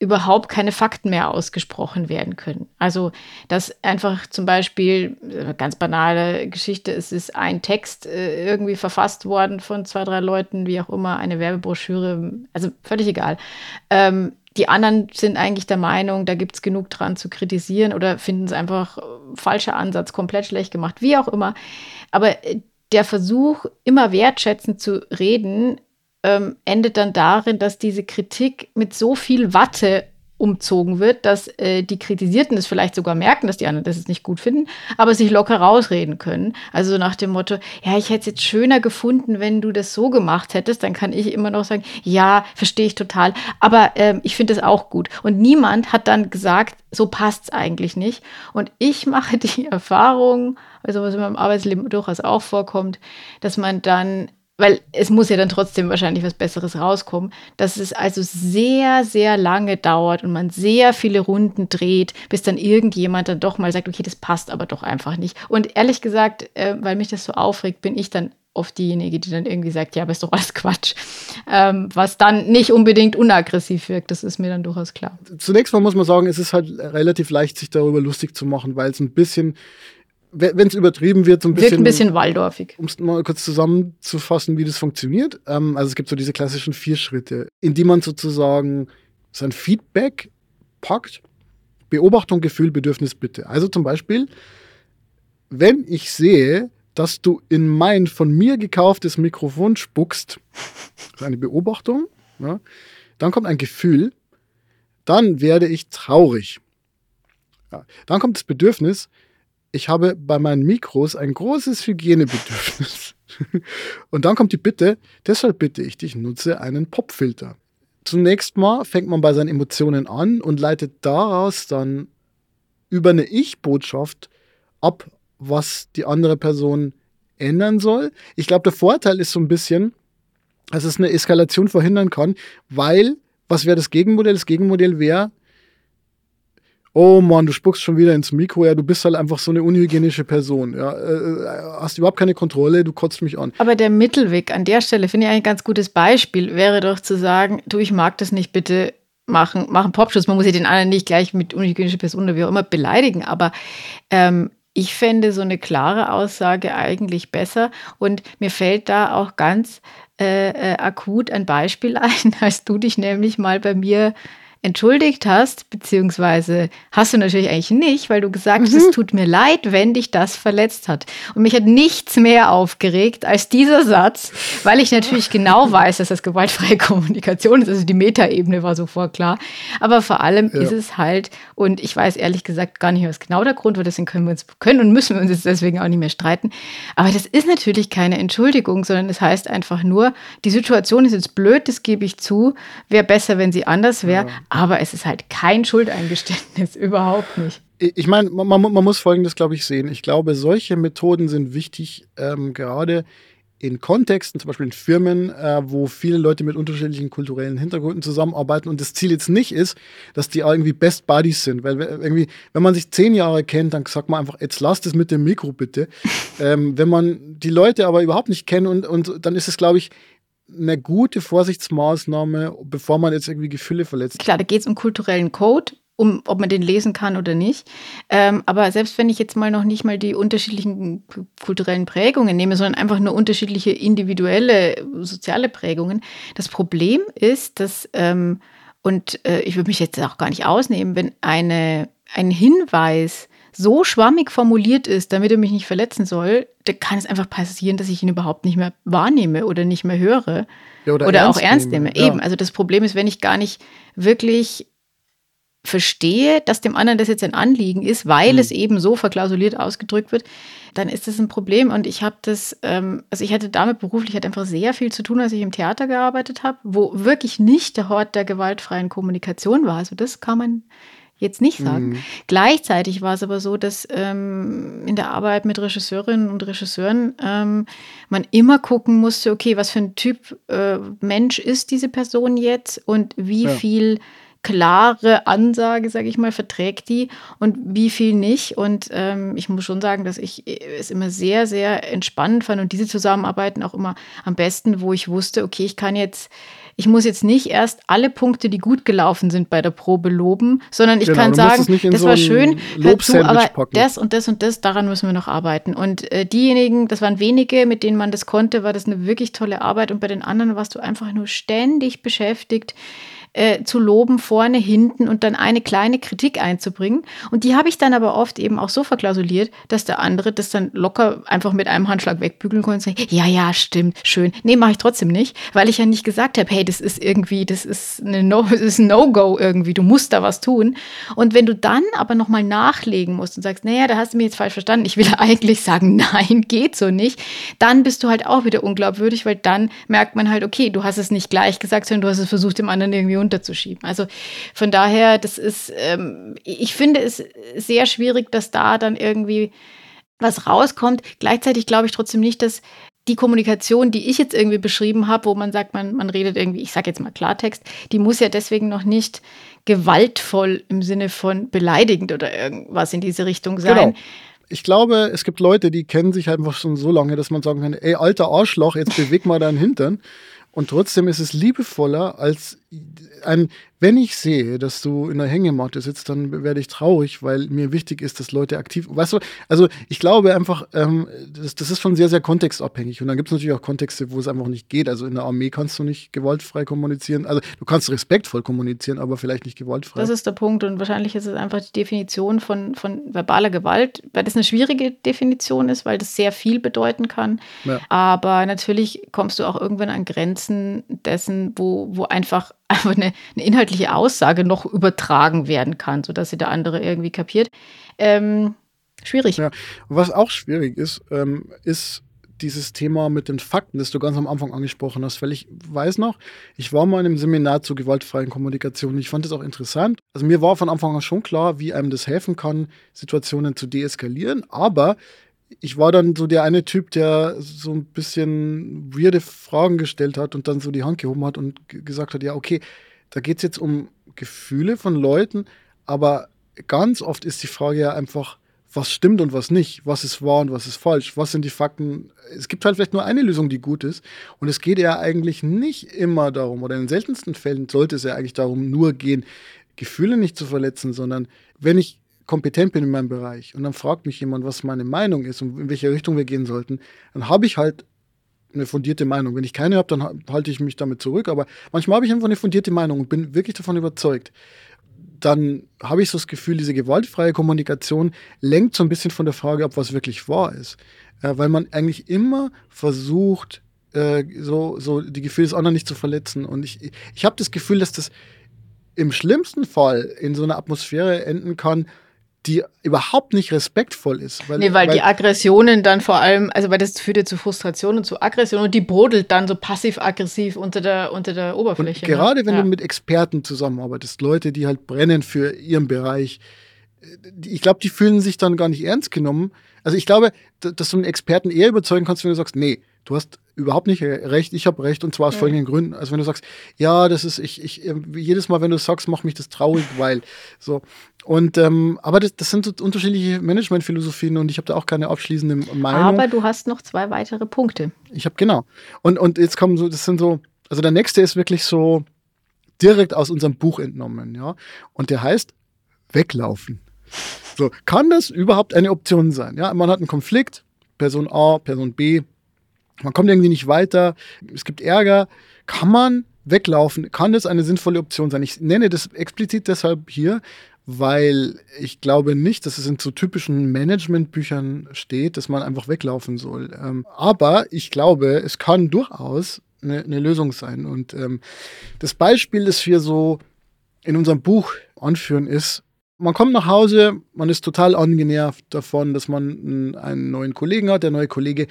überhaupt keine Fakten mehr ausgesprochen werden können. Also, dass einfach zum Beispiel, eine ganz banale Geschichte, es ist ein Text äh, irgendwie verfasst worden von zwei, drei Leuten, wie auch immer, eine Werbebroschüre, also völlig egal. Ähm, die anderen sind eigentlich der Meinung, da gibt es genug dran zu kritisieren oder finden es einfach äh, falscher Ansatz, komplett schlecht gemacht, wie auch immer. Aber äh, der Versuch, immer wertschätzend zu reden, ähm, endet dann darin, dass diese Kritik mit so viel Watte umzogen wird, dass äh, die Kritisierten es vielleicht sogar merken, dass die anderen das nicht gut finden, aber sich locker rausreden können. Also nach dem Motto, ja, ich hätte es jetzt schöner gefunden, wenn du das so gemacht hättest, dann kann ich immer noch sagen, ja, verstehe ich total, aber ähm, ich finde es auch gut. Und niemand hat dann gesagt, so passt es eigentlich nicht. Und ich mache die Erfahrung, also was in meinem Arbeitsleben durchaus auch vorkommt, dass man dann weil es muss ja dann trotzdem wahrscheinlich was Besseres rauskommen, dass es also sehr, sehr lange dauert und man sehr viele Runden dreht, bis dann irgendjemand dann doch mal sagt, okay, das passt aber doch einfach nicht. Und ehrlich gesagt, äh, weil mich das so aufregt, bin ich dann oft diejenige, die dann irgendwie sagt, ja, aber ist doch alles Quatsch. Ähm, was dann nicht unbedingt unaggressiv wirkt, das ist mir dann durchaus klar. Zunächst mal muss man sagen, es ist halt relativ leicht, sich darüber lustig zu machen, weil es ein bisschen wenn es übertrieben wird, so ein bisschen. Wirkt ein bisschen waldorfig. Um es mal kurz zusammenzufassen, wie das funktioniert. Ähm, also es gibt so diese klassischen vier Schritte, in die man sozusagen sein Feedback packt. Beobachtung, Gefühl, Bedürfnis, Bitte. Also zum Beispiel, wenn ich sehe, dass du in mein von mir gekauftes Mikrofon spuckst, das ist eine Beobachtung, ja, dann kommt ein Gefühl, dann werde ich traurig. Ja, dann kommt das Bedürfnis, ich habe bei meinen Mikros ein großes Hygienebedürfnis. Und dann kommt die Bitte, deshalb bitte ich dich, nutze einen Popfilter. Zunächst mal fängt man bei seinen Emotionen an und leitet daraus dann über eine Ich-Botschaft ab, was die andere Person ändern soll. Ich glaube, der Vorteil ist so ein bisschen, dass es eine Eskalation verhindern kann, weil, was wäre das Gegenmodell? Das Gegenmodell wäre, oh Mann, du spuckst schon wieder ins Mikro, ja, du bist halt einfach so eine unhygienische Person, ja, äh, äh, hast überhaupt keine Kontrolle, du kotzt mich an. Aber der Mittelweg an der Stelle, finde ich ein ganz gutes Beispiel, wäre doch zu sagen, du, ich mag das nicht, bitte machen, machen Popschutz. Man muss ja den anderen nicht gleich mit unhygienischer Person oder wie auch immer beleidigen, aber ähm, ich fände so eine klare Aussage eigentlich besser. Und mir fällt da auch ganz äh, äh, akut ein Beispiel ein, als du dich nämlich mal bei mir entschuldigt hast, beziehungsweise hast du natürlich eigentlich nicht, weil du gesagt hast, mhm. es tut mir leid, wenn dich das verletzt hat. Und mich hat nichts mehr aufgeregt als dieser Satz, weil ich natürlich genau weiß, dass das gewaltfreie Kommunikation ist. Also die Metaebene war sofort klar. Aber vor allem ja. ist es halt, und ich weiß ehrlich gesagt gar nicht, was genau der Grund war, deswegen können wir uns, können und müssen wir uns jetzt deswegen auch nicht mehr streiten. Aber das ist natürlich keine Entschuldigung, sondern es das heißt einfach nur, die Situation ist jetzt blöd, das gebe ich zu, wäre besser, wenn sie anders wäre. Ja. Aber es ist halt kein Schuldeingeständnis, überhaupt nicht. Ich meine, man, man, muss Folgendes, glaube ich, sehen. Ich glaube, solche Methoden sind wichtig, ähm, gerade in Kontexten, zum Beispiel in Firmen, äh, wo viele Leute mit unterschiedlichen kulturellen Hintergründen zusammenarbeiten und das Ziel jetzt nicht ist, dass die irgendwie Best Buddies sind, weil irgendwie, wenn man sich zehn Jahre kennt, dann sagt man einfach, jetzt lasst es mit dem Mikro bitte. ähm, wenn man die Leute aber überhaupt nicht kennt und, und dann ist es, glaube ich, eine gute Vorsichtsmaßnahme, bevor man jetzt irgendwie Gefühle verletzt. Klar, da geht es um kulturellen Code, um ob man den lesen kann oder nicht. Ähm, aber selbst wenn ich jetzt mal noch nicht mal die unterschiedlichen kulturellen Prägungen nehme, sondern einfach nur unterschiedliche individuelle soziale Prägungen, das Problem ist, dass, ähm, und äh, ich würde mich jetzt auch gar nicht ausnehmen, wenn eine, ein Hinweis so schwammig formuliert ist, damit er mich nicht verletzen soll, da kann es einfach passieren, dass ich ihn überhaupt nicht mehr wahrnehme oder nicht mehr höre. Ja, oder, oder ernst auch ernst nehme. nehme. Eben. Also das Problem ist, wenn ich gar nicht wirklich verstehe, dass dem anderen das jetzt ein Anliegen ist, weil mhm. es eben so verklausuliert ausgedrückt wird, dann ist das ein Problem. Und ich habe das, ähm, also ich hatte damit beruflich halt einfach sehr viel zu tun, als ich im Theater gearbeitet habe, wo wirklich nicht der Hort der gewaltfreien Kommunikation war. Also das kann man jetzt nicht sagen. Mhm. Gleichzeitig war es aber so, dass ähm, in der Arbeit mit Regisseurinnen und Regisseuren ähm, man immer gucken musste, okay, was für ein Typ äh, Mensch ist diese Person jetzt und wie ja. viel klare Ansage, sage ich mal, verträgt die und wie viel nicht. Und ähm, ich muss schon sagen, dass ich es immer sehr, sehr entspannend fand und diese Zusammenarbeiten auch immer am besten, wo ich wusste, okay, ich kann jetzt ich muss jetzt nicht erst alle Punkte, die gut gelaufen sind bei der Probe loben, sondern ich genau, kann sagen, das so war schön, zu, aber packen. das und das und das, daran müssen wir noch arbeiten. Und äh, diejenigen, das waren wenige, mit denen man das konnte, war das eine wirklich tolle Arbeit und bei den anderen warst du einfach nur ständig beschäftigt äh, zu loben, vorne, hinten und dann eine kleine Kritik einzubringen. Und die habe ich dann aber oft eben auch so verklausuliert, dass der andere das dann locker einfach mit einem Handschlag wegbügeln konnte und sagen, ja, ja, stimmt, schön. Nee, mache ich trotzdem nicht, weil ich ja nicht gesagt habe, hey, das ist irgendwie, das ist eine No, das ein No-Go irgendwie, du musst da was tun. Und wenn du dann aber nochmal nachlegen musst und sagst, naja, da hast du mich jetzt falsch verstanden, ich will eigentlich sagen, nein, geht so nicht, dann bist du halt auch wieder unglaubwürdig, weil dann merkt man halt, okay, du hast es nicht gleich gesagt, sondern du hast es versucht, dem anderen irgendwie unterzuschieben. Also von daher, das ist, ähm, ich finde es sehr schwierig, dass da dann irgendwie was rauskommt. Gleichzeitig glaube ich trotzdem nicht, dass die Kommunikation, die ich jetzt irgendwie beschrieben habe, wo man sagt, man, man redet irgendwie, ich sage jetzt mal Klartext, die muss ja deswegen noch nicht gewaltvoll im Sinne von beleidigend oder irgendwas in diese Richtung sein. Genau. Ich glaube, es gibt Leute, die kennen sich einfach schon so lange, dass man sagen kann, ey, alter Arschloch, jetzt beweg mal deinen Hintern. Und trotzdem ist es liebevoller als ein, wenn ich sehe, dass du in der Hängematte sitzt, dann werde ich traurig, weil mir wichtig ist, dass Leute aktiv, weißt du, also ich glaube einfach, ähm, das, das, ist schon sehr, sehr kontextabhängig. Und dann gibt es natürlich auch Kontexte, wo es einfach nicht geht. Also in der Armee kannst du nicht gewaltfrei kommunizieren. Also du kannst respektvoll kommunizieren, aber vielleicht nicht gewaltfrei. Das ist der Punkt. Und wahrscheinlich ist es einfach die Definition von, von verbaler Gewalt, weil das eine schwierige Definition ist, weil das sehr viel bedeuten kann. Ja. Aber natürlich kommst du auch irgendwann an Grenzen dessen, wo, wo einfach einfach eine, eine, inhaltliche Aussage noch übertragen werden kann, sodass sie der andere irgendwie kapiert. Ähm, schwierig. Ja, was auch schwierig ist, ähm, ist dieses Thema mit den Fakten, das du ganz am Anfang angesprochen hast, weil ich weiß noch, ich war mal in einem Seminar zur gewaltfreien Kommunikation. Ich fand das auch interessant. Also mir war von Anfang an schon klar, wie einem das helfen kann, Situationen zu deeskalieren, aber ich war dann so der eine Typ, der so ein bisschen weirde Fragen gestellt hat und dann so die Hand gehoben hat und gesagt hat, ja, okay, da geht es jetzt um Gefühle von Leuten, aber ganz oft ist die Frage ja einfach, was stimmt und was nicht, was ist wahr und was ist falsch, was sind die Fakten. Es gibt halt vielleicht nur eine Lösung, die gut ist. Und es geht ja eigentlich nicht immer darum, oder in den seltensten Fällen sollte es ja eigentlich darum nur gehen, Gefühle nicht zu verletzen, sondern wenn ich kompetent bin in meinem Bereich und dann fragt mich jemand, was meine Meinung ist und in welche Richtung wir gehen sollten, dann habe ich halt eine fundierte Meinung. Wenn ich keine habe, dann halte ich mich damit zurück. Aber manchmal habe ich einfach eine fundierte Meinung und bin wirklich davon überzeugt. Dann habe ich so das Gefühl, diese gewaltfreie Kommunikation lenkt so ein bisschen von der Frage ab, was wirklich wahr ist. Äh, weil man eigentlich immer versucht, äh, so, so die Gefühle des anderen nicht zu verletzen. Und ich, ich habe das Gefühl, dass das im schlimmsten Fall in so einer Atmosphäre enden kann, die überhaupt nicht respektvoll ist. Weil, nee, weil, weil, die Aggressionen dann vor allem, also weil das führt ja zu Frustration und zu Aggression und die brodelt dann so passiv-aggressiv unter der, unter der Oberfläche. Und ne? gerade ne? wenn ja. du mit Experten zusammenarbeitest, Leute, die halt brennen für ihren Bereich, ich glaube, die fühlen sich dann gar nicht ernst genommen. Also ich glaube, dass du einen Experten eher überzeugen kannst, wenn du sagst, nee, du hast überhaupt nicht recht, ich habe recht und zwar aus ja. folgenden Gründen. Also wenn du sagst, ja, das ist, ich, ich, jedes Mal, wenn du sagst, macht mich das traurig, weil so. Und ähm, aber das, das sind so unterschiedliche Managementphilosophien und ich habe da auch keine abschließende Meinung. Aber du hast noch zwei weitere Punkte. Ich habe genau. Und, und jetzt kommen so, das sind so, also der nächste ist wirklich so direkt aus unserem Buch entnommen, ja. Und der heißt Weglaufen. So, kann das überhaupt eine Option sein? Ja, man hat einen Konflikt, Person A, Person B, man kommt irgendwie nicht weiter, es gibt Ärger. Kann man weglaufen? Kann das eine sinnvolle Option sein? Ich nenne das explizit deshalb hier, weil ich glaube nicht, dass es in so typischen Managementbüchern steht, dass man einfach weglaufen soll. Ähm, aber ich glaube, es kann durchaus eine, eine Lösung sein. Und ähm, das Beispiel, das wir so in unserem Buch anführen, ist, man kommt nach Hause, man ist total angenervt davon, dass man einen neuen Kollegen hat. Der neue Kollege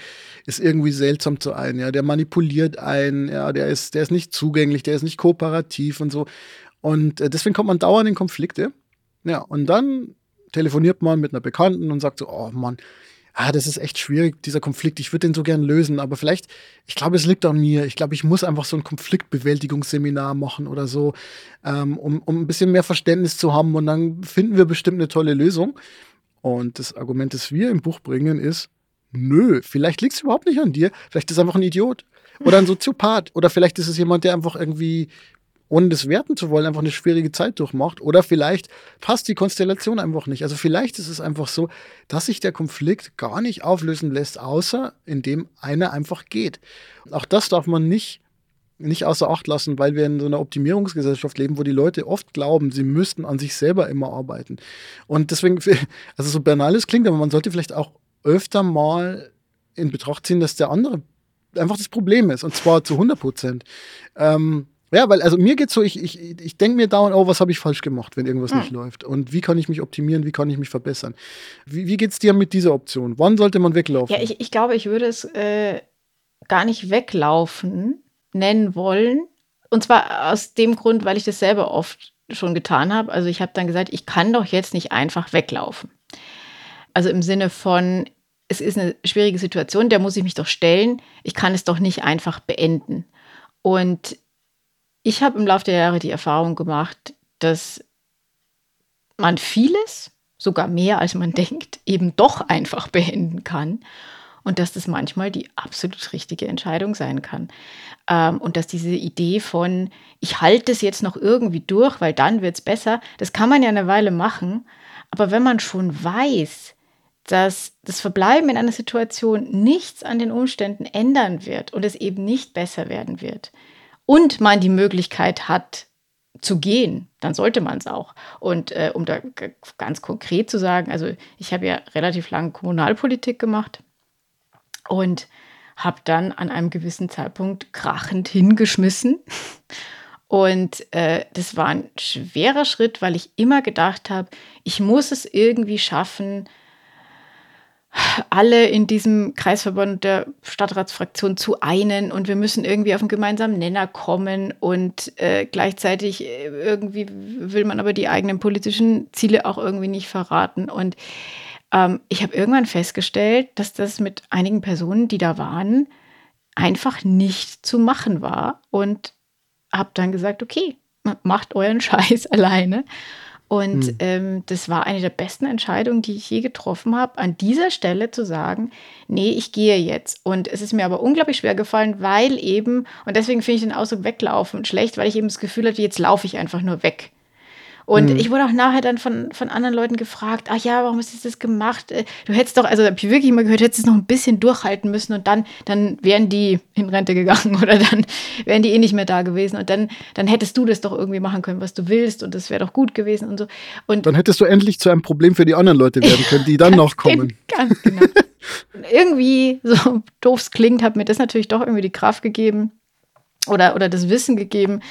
ist irgendwie seltsam zu einem, ja, der manipuliert einen, ja, der ist, der ist nicht zugänglich, der ist nicht kooperativ und so. Und äh, deswegen kommt man dauernd in Konflikte. Ja, und dann telefoniert man mit einer Bekannten und sagt so, oh Mann, ah, das ist echt schwierig, dieser Konflikt. Ich würde den so gern lösen, aber vielleicht, ich glaube, es liegt an mir. Ich glaube, ich muss einfach so ein Konfliktbewältigungsseminar machen oder so, ähm, um, um ein bisschen mehr Verständnis zu haben und dann finden wir bestimmt eine tolle Lösung. Und das Argument, das wir im Buch bringen, ist, nö, vielleicht liegt es überhaupt nicht an dir. Vielleicht ist er einfach ein Idiot. Oder ein Soziopath. Oder vielleicht ist es jemand, der einfach irgendwie ohne das werten zu wollen, einfach eine schwierige Zeit durchmacht. Oder vielleicht passt die Konstellation einfach nicht. Also vielleicht ist es einfach so, dass sich der Konflikt gar nicht auflösen lässt, außer indem einer einfach geht. Auch das darf man nicht, nicht außer Acht lassen, weil wir in so einer Optimierungsgesellschaft leben, wo die Leute oft glauben, sie müssten an sich selber immer arbeiten. Und deswegen, also so banal es klingt, aber man sollte vielleicht auch öfter mal in Betracht ziehen, dass der andere einfach das Problem ist. Und zwar zu 100 Prozent. Ähm, ja, weil also mir geht's so, ich, ich, ich denke mir dauernd, oh, was habe ich falsch gemacht, wenn irgendwas hm. nicht läuft? Und wie kann ich mich optimieren, wie kann ich mich verbessern? Wie, wie geht's dir mit dieser Option? Wann sollte man weglaufen? Ja, ich, ich glaube, ich würde es äh, gar nicht weglaufen nennen wollen. Und zwar aus dem Grund, weil ich das selber oft schon getan habe. Also ich habe dann gesagt, ich kann doch jetzt nicht einfach weglaufen. Also im Sinne von, es ist eine schwierige Situation, der muss ich mich doch stellen. Ich kann es doch nicht einfach beenden. Und ich habe im Laufe der Jahre die Erfahrung gemacht, dass man vieles, sogar mehr als man denkt, eben doch einfach beenden kann. Und dass das manchmal die absolut richtige Entscheidung sein kann. Ähm, und dass diese Idee von, ich halte es jetzt noch irgendwie durch, weil dann wird es besser, das kann man ja eine Weile machen. Aber wenn man schon weiß, dass das Verbleiben in einer Situation nichts an den Umständen ändern wird und es eben nicht besser werden wird, und man die Möglichkeit hat, zu gehen, dann sollte man es auch. Und äh, um da ganz konkret zu sagen, also ich habe ja relativ lange Kommunalpolitik gemacht und habe dann an einem gewissen Zeitpunkt krachend hingeschmissen. Und äh, das war ein schwerer Schritt, weil ich immer gedacht habe, ich muss es irgendwie schaffen, alle in diesem Kreisverband der Stadtratsfraktion zu einen und wir müssen irgendwie auf einen gemeinsamen Nenner kommen und äh, gleichzeitig äh, irgendwie will man aber die eigenen politischen Ziele auch irgendwie nicht verraten. Und ähm, ich habe irgendwann festgestellt, dass das mit einigen Personen, die da waren, einfach nicht zu machen war und habe dann gesagt, okay, macht euren Scheiß alleine. Und hm. ähm, das war eine der besten Entscheidungen, die ich je getroffen habe, an dieser Stelle zu sagen, nee, ich gehe jetzt. Und es ist mir aber unglaublich schwer gefallen, weil eben, und deswegen finde ich den Ausdruck weglaufen schlecht, weil ich eben das Gefühl hatte, jetzt laufe ich einfach nur weg. Und mhm. ich wurde auch nachher dann von, von anderen Leuten gefragt, ach ja, warum hast du das gemacht? Äh, du hättest doch, also habe ich wirklich mal gehört, hättest es noch ein bisschen durchhalten müssen und dann, dann wären die in Rente gegangen oder dann wären die eh nicht mehr da gewesen und dann, dann hättest du das doch irgendwie machen können, was du willst und das wäre doch gut gewesen und so. Und dann hättest du endlich zu einem Problem für die anderen Leute werden können, die dann noch kommen. Ganz genau. irgendwie, so doof es klingt, hat mir das natürlich doch irgendwie die Kraft gegeben oder, oder das Wissen gegeben,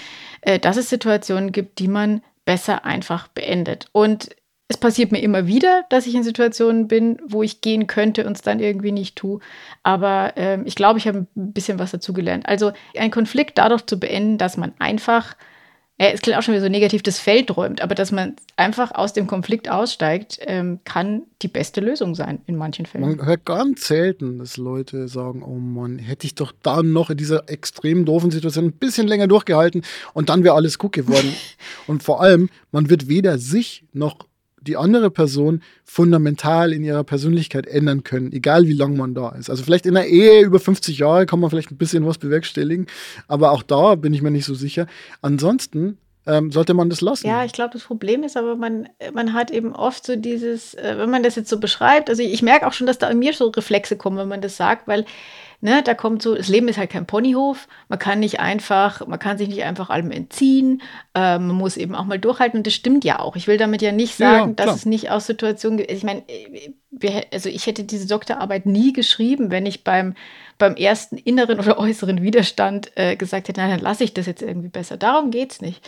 äh, dass es Situationen gibt, die man besser einfach beendet. Und es passiert mir immer wieder, dass ich in Situationen bin, wo ich gehen könnte und es dann irgendwie nicht tue. Aber ähm, ich glaube, ich habe ein bisschen was dazugelernt. Also einen Konflikt dadurch zu beenden, dass man einfach ja, es klingt auch schon wieder so negativ, das Feld räumt, aber dass man einfach aus dem Konflikt aussteigt, ähm, kann die beste Lösung sein in manchen Fällen. Man hört ganz selten, dass Leute sagen, oh Mann, hätte ich doch da noch in dieser extrem doofen Situation ein bisschen länger durchgehalten und dann wäre alles gut geworden. und vor allem, man wird weder sich noch die andere Person fundamental in ihrer Persönlichkeit ändern können, egal wie lange man da ist. Also vielleicht in einer Ehe über 50 Jahre kann man vielleicht ein bisschen was bewerkstelligen, aber auch da bin ich mir nicht so sicher. Ansonsten ähm, sollte man das lassen. Ja, ich glaube, das Problem ist aber, man, man hat eben oft so dieses, äh, wenn man das jetzt so beschreibt, also ich, ich merke auch schon, dass da in mir so Reflexe kommen, wenn man das sagt, weil Ne, da kommt so, das Leben ist halt kein Ponyhof. Man kann nicht einfach, man kann sich nicht einfach allem entziehen. Äh, man muss eben auch mal durchhalten und das stimmt ja auch. Ich will damit ja nicht sagen, ja, dass es nicht aus Situationen gibt. Ich meine, also ich hätte diese Doktorarbeit nie geschrieben, wenn ich beim, beim ersten inneren oder äußeren Widerstand äh, gesagt hätte, nein, dann lasse ich das jetzt irgendwie besser. Darum geht es nicht.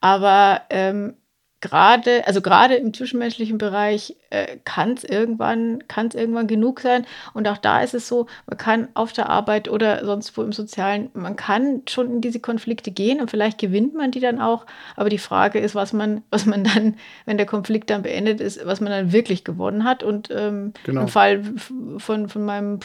Aber ähm, gerade, also gerade im zwischenmenschlichen Bereich äh, kann es irgendwann, kann's irgendwann genug sein. Und auch da ist es so, man kann auf der Arbeit oder sonst wo im Sozialen, man kann schon in diese Konflikte gehen und vielleicht gewinnt man die dann auch. Aber die Frage ist, was man, was man dann, wenn der Konflikt dann beendet ist, was man dann wirklich gewonnen hat. Und ähm, genau. im Fall von, von meinem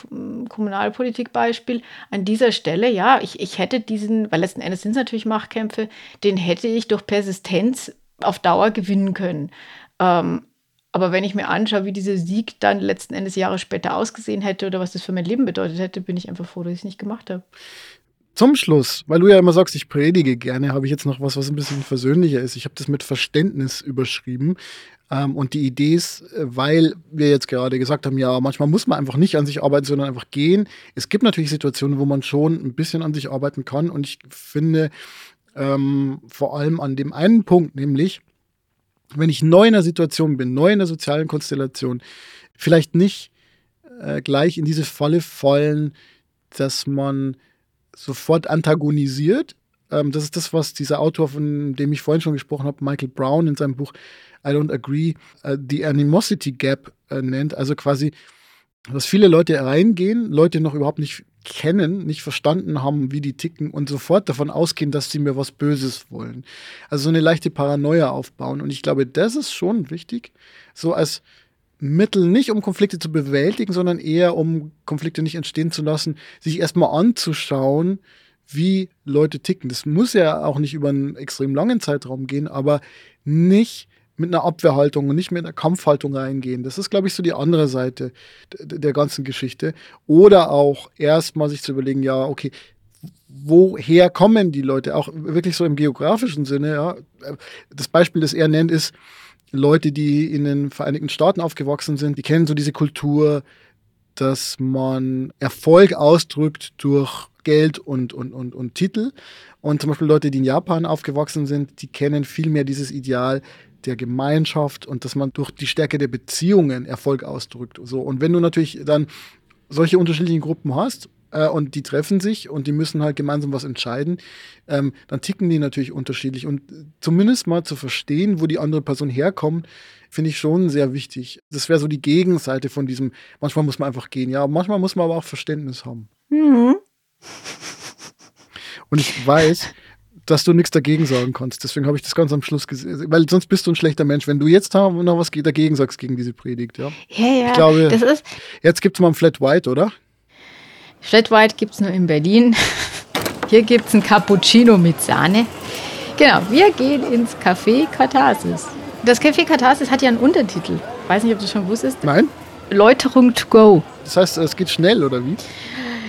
Kommunalpolitikbeispiel an dieser Stelle, ja, ich, ich hätte diesen, weil letzten Endes sind es natürlich Machtkämpfe, den hätte ich durch Persistenz auf Dauer gewinnen können. Ähm, aber wenn ich mir anschaue, wie dieser Sieg dann letzten Endes Jahre später ausgesehen hätte oder was das für mein Leben bedeutet hätte, bin ich einfach froh, dass ich es nicht gemacht habe. Zum Schluss, weil du ja immer sagst, ich predige gerne, habe ich jetzt noch was, was ein bisschen versöhnlicher ist. Ich habe das mit Verständnis überschrieben. Ähm, und die Idee ist, äh, weil wir jetzt gerade gesagt haben, ja, manchmal muss man einfach nicht an sich arbeiten, sondern einfach gehen. Es gibt natürlich Situationen, wo man schon ein bisschen an sich arbeiten kann. Und ich finde ähm, vor allem an dem einen Punkt, nämlich, wenn ich neu in der Situation bin, neu in der sozialen Konstellation, vielleicht nicht äh, gleich in diese Falle fallen, dass man sofort antagonisiert. Ähm, das ist das, was dieser Autor, von dem ich vorhin schon gesprochen habe, Michael Brown in seinem Buch I Don't Agree, äh, die Animosity Gap äh, nennt. Also quasi, dass viele Leute reingehen, Leute noch überhaupt nicht kennen, nicht verstanden haben, wie die ticken und sofort davon ausgehen, dass sie mir was Böses wollen. Also so eine leichte Paranoia aufbauen. Und ich glaube, das ist schon wichtig, so als Mittel nicht, um Konflikte zu bewältigen, sondern eher, um Konflikte nicht entstehen zu lassen, sich erstmal anzuschauen, wie Leute ticken. Das muss ja auch nicht über einen extrem langen Zeitraum gehen, aber nicht mit einer Abwehrhaltung und nicht mit einer Kampfhaltung reingehen. Das ist, glaube ich, so die andere Seite der ganzen Geschichte. Oder auch erstmal sich zu überlegen, ja, okay, woher kommen die Leute? Auch wirklich so im geografischen Sinne, ja. Das Beispiel, das er nennt, ist, Leute, die in den Vereinigten Staaten aufgewachsen sind, die kennen so diese Kultur, dass man Erfolg ausdrückt durch Geld und, und, und, und Titel. Und zum Beispiel Leute, die in Japan aufgewachsen sind, die kennen viel mehr dieses Ideal der Gemeinschaft und dass man durch die Stärke der Beziehungen Erfolg ausdrückt. So. Und wenn du natürlich dann solche unterschiedlichen Gruppen hast äh, und die treffen sich und die müssen halt gemeinsam was entscheiden, ähm, dann ticken die natürlich unterschiedlich. Und zumindest mal zu verstehen, wo die andere Person herkommt, finde ich schon sehr wichtig. Das wäre so die Gegenseite von diesem, manchmal muss man einfach gehen. Ja, manchmal muss man aber auch Verständnis haben. Mhm. Und ich weiß, dass du nichts dagegen sagen kannst. Deswegen habe ich das ganz am Schluss gesehen. Weil sonst bist du ein schlechter Mensch, wenn du jetzt noch was dagegen sagst gegen diese Predigt. Ja, ja, ja ich glaube, das ist jetzt gibt es mal ein Flat White, oder? Flat White gibt es nur in Berlin. Hier gibt es ein Cappuccino mit Sahne. Genau, wir gehen ins Café Katharsis. Das Café Katharsis hat ja einen Untertitel. Weiß nicht, ob du schon wusstest. Nein. Läuterung to go. Das heißt, es geht schnell, oder wie?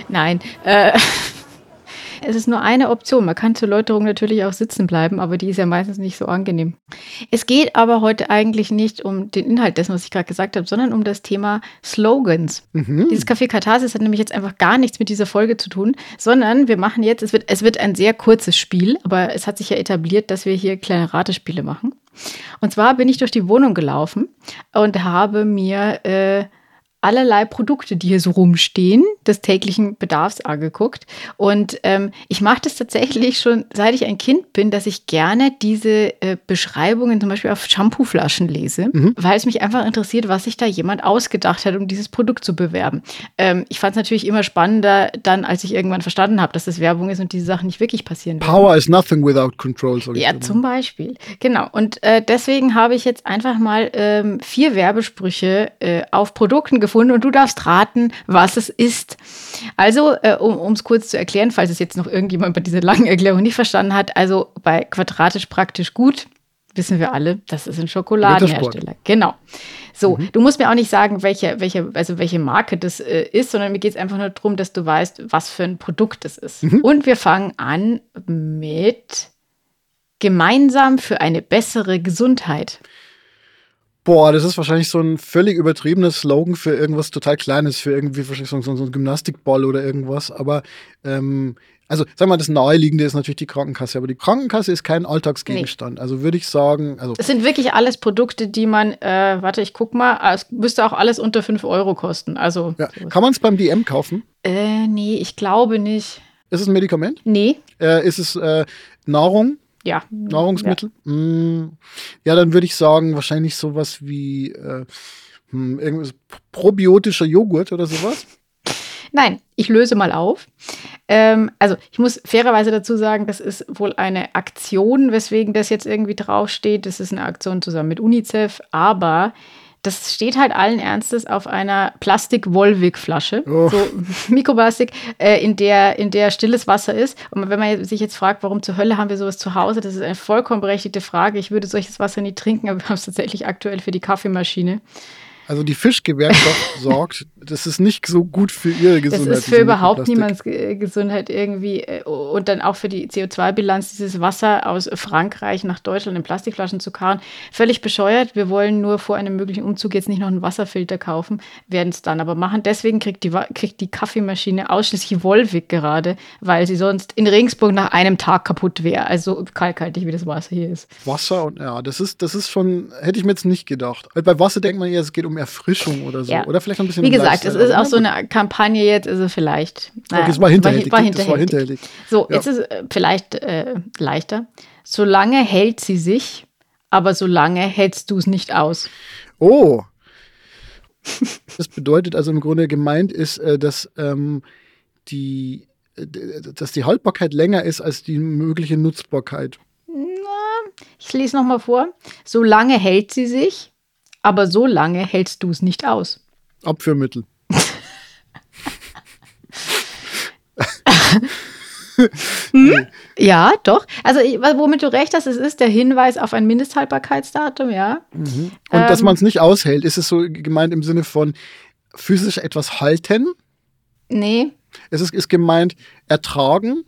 Nein. Äh, es ist nur eine Option. Man kann zur Läuterung natürlich auch sitzen bleiben, aber die ist ja meistens nicht so angenehm. Es geht aber heute eigentlich nicht um den Inhalt dessen, was ich gerade gesagt habe, sondern um das Thema Slogans. Mhm. Dieses Café Katharsis hat nämlich jetzt einfach gar nichts mit dieser Folge zu tun, sondern wir machen jetzt, es wird, es wird ein sehr kurzes Spiel, aber es hat sich ja etabliert, dass wir hier kleine Ratespiele machen. Und zwar bin ich durch die Wohnung gelaufen und habe mir äh, allerlei Produkte, die hier so rumstehen, des täglichen Bedarfs angeguckt. Und ähm, ich mache das tatsächlich schon, seit ich ein Kind bin, dass ich gerne diese äh, Beschreibungen zum Beispiel auf Shampooflaschen lese, mhm. weil es mich einfach interessiert, was sich da jemand ausgedacht hat, um dieses Produkt zu bewerben. Ähm, ich fand es natürlich immer spannender, dann, als ich irgendwann verstanden habe, dass das Werbung ist und diese Sachen nicht wirklich passieren. Power is nothing without control. Ja, zum Beispiel. Genau. Und äh, deswegen habe ich jetzt einfach mal ähm, vier Werbesprüche äh, auf Produkten gefunden, gefunden und du darfst raten, was es ist. Also, äh, um es kurz zu erklären, falls es jetzt noch irgendjemand bei dieser langen Erklärung nicht verstanden hat, also bei quadratisch praktisch gut wissen wir alle, das ist ein Schokoladenhersteller. Genau. So, mhm. du musst mir auch nicht sagen, welche, welche, also welche Marke das äh, ist, sondern mir geht es einfach nur darum, dass du weißt, was für ein Produkt es ist. Mhm. Und wir fangen an mit gemeinsam für eine bessere Gesundheit. Boah, das ist wahrscheinlich so ein völlig übertriebenes Slogan für irgendwas total Kleines, für irgendwie so, so, so ein Gymnastikball oder irgendwas. Aber ähm, also, sag mal, das Naheliegende ist natürlich die Krankenkasse, aber die Krankenkasse ist kein Alltagsgegenstand. Nee. Also würde ich sagen. Also es sind wirklich alles Produkte, die man, äh, warte, ich guck mal, es müsste auch alles unter 5 Euro kosten. Also. Ja. Kann man es beim DM kaufen? Äh, nee, ich glaube nicht. Ist es ein Medikament? Nee. Äh, ist es äh, Nahrung? Ja. Nahrungsmittel? Ja, mm. ja dann würde ich sagen, wahrscheinlich sowas wie äh, hm, irgendwas probiotischer Joghurt oder sowas. Nein, ich löse mal auf. Ähm, also ich muss fairerweise dazu sagen, das ist wohl eine Aktion, weswegen das jetzt irgendwie draufsteht. Das ist eine Aktion zusammen mit UNICEF, aber das steht halt allen Ernstes auf einer Plastik-Wolwig-Flasche, oh. so Mikroplastik, äh, in, der, in der stilles Wasser ist. Und wenn man sich jetzt fragt, warum zur Hölle haben wir sowas zu Hause, das ist eine vollkommen berechtigte Frage. Ich würde solches Wasser nie trinken, aber wir haben es tatsächlich aktuell für die Kaffeemaschine. Also die Fischgewerkschaft sorgt, das ist nicht so gut für ihre Gesundheit. Das ist für überhaupt niemands Gesundheit irgendwie äh, und dann auch für die CO2-Bilanz, dieses Wasser aus Frankreich nach Deutschland in Plastikflaschen zu karren. Völlig bescheuert. Wir wollen nur vor einem möglichen Umzug jetzt nicht noch einen Wasserfilter kaufen, werden es dann aber machen. Deswegen kriegt die, kriegt die Kaffeemaschine ausschließlich Wolwig gerade, weil sie sonst in Regensburg nach einem Tag kaputt wäre. Also kalkhaltig, wie das Wasser hier ist. Wasser und ja, das ist, das ist schon, hätte ich mir jetzt nicht gedacht. Bei Wasser denkt man ja, es geht um Erfrischung oder so. Ja. Oder vielleicht ein bisschen Wie gesagt, es ist auch so eine Kampagne jetzt, also vielleicht. Naja, okay, es war hinterhältig. War, war hinterhältig. war hinterhältig. So, ja. jetzt ist es äh, vielleicht äh, leichter. Solange hält sie sich, aber solange hältst du es nicht aus. Oh. das bedeutet also im Grunde gemeint ist, äh, dass ähm, die äh, dass die Haltbarkeit länger ist als die mögliche Nutzbarkeit. Ich lese nochmal vor. Solange hält sie sich, aber so lange hältst du es nicht aus. Abführmittel. hm? Ja, doch. Also, womit du recht hast, es ist der Hinweis auf ein Mindesthaltbarkeitsdatum, ja. Mhm. Und ähm, dass man es nicht aushält, ist es so gemeint im Sinne von physisch etwas halten? Nee. Es ist, ist gemeint ertragen?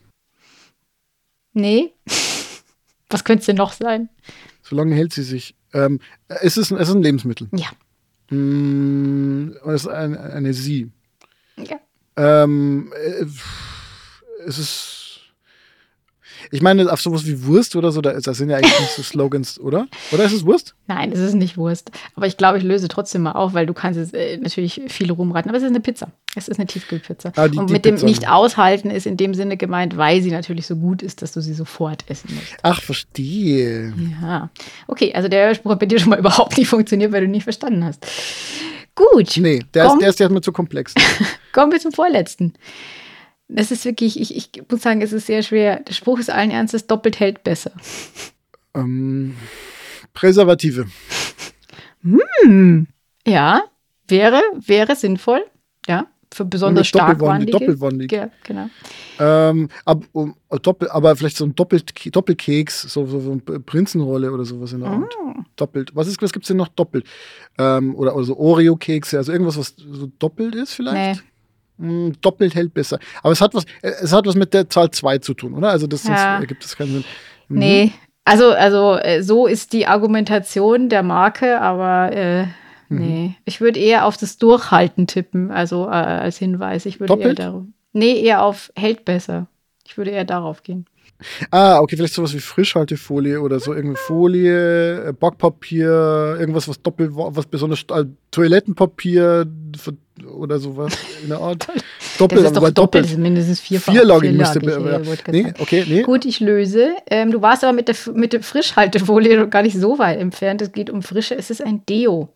Nee. Was könnte es denn noch sein? Solange hält sie sich. Ähm, es, ist, es ist ein Lebensmittel. Ja. Mm, es ist ein, eine Sie. Ja. Ähm, äh, es ist ich meine, auf sowas wie Wurst oder so, da, das sind ja eigentlich nicht so Slogans, oder? Oder ist es Wurst? Nein, es ist nicht Wurst. Aber ich glaube, ich löse trotzdem mal auf, weil du kannst es äh, natürlich viele rumreiten. Aber es ist eine Pizza. Es ist eine Tiefkühlpizza. Ah, die, Und mit dem Pizza. nicht aushalten ist in dem Sinne gemeint, weil sie natürlich so gut ist, dass du sie sofort essen musst. Ach, verstehe. Ja. Okay, also der Spruch hat bei dir schon mal überhaupt nicht funktioniert, weil du nicht verstanden hast. Gut. Nee, der, ist, der ist erstmal zu komplex. Kommen wir zum vorletzten. Es ist wirklich, ich, ich muss sagen, es ist sehr schwer. Der Spruch ist allen Ernstes, doppelt hält besser. Ähm, Präservative. Hm. Ja, wäre, wäre sinnvoll. Ja, für besonders starkwandige. Doppelwandig. Ja, genau. Ähm, ab, um, doppel, aber vielleicht so ein Doppelt, Doppelkeks, so, so, so eine Prinzenrolle oder sowas in der Art. Oh. Doppelt. Was, was gibt es denn noch doppelt? Ähm, oder, oder so Oreo-Kekse, also irgendwas, was so doppelt ist vielleicht? Nee. Hm, doppelt hält besser. Aber es hat was, äh, es hat was mit der Zahl 2 zu tun, oder? Also das ja. ergibt es keinen Sinn. Mhm. Nee, also, also äh, so ist die Argumentation der Marke, aber äh, mhm. nee. Ich würde eher auf das Durchhalten tippen, also äh, als Hinweis. Ich würde eher darum. Nee, eher auf hält besser. Ich würde eher darauf gehen. Ah, okay, vielleicht sowas wie Frischhaltefolie oder so, irgendeine Folie, äh, Backpapier, irgendwas, was doppelt, was besonders, äh, Toilettenpapier oder sowas in der Art. doppelt, das ist doch doppelt, doppelt. Ist mindestens vierfach. Vierlagig müsste ja. nee, okay, nee. Gut, ich löse. Ähm, du warst aber mit der, mit der Frischhaltefolie gar nicht so weit entfernt. Es geht um frische, es ist ein Deo.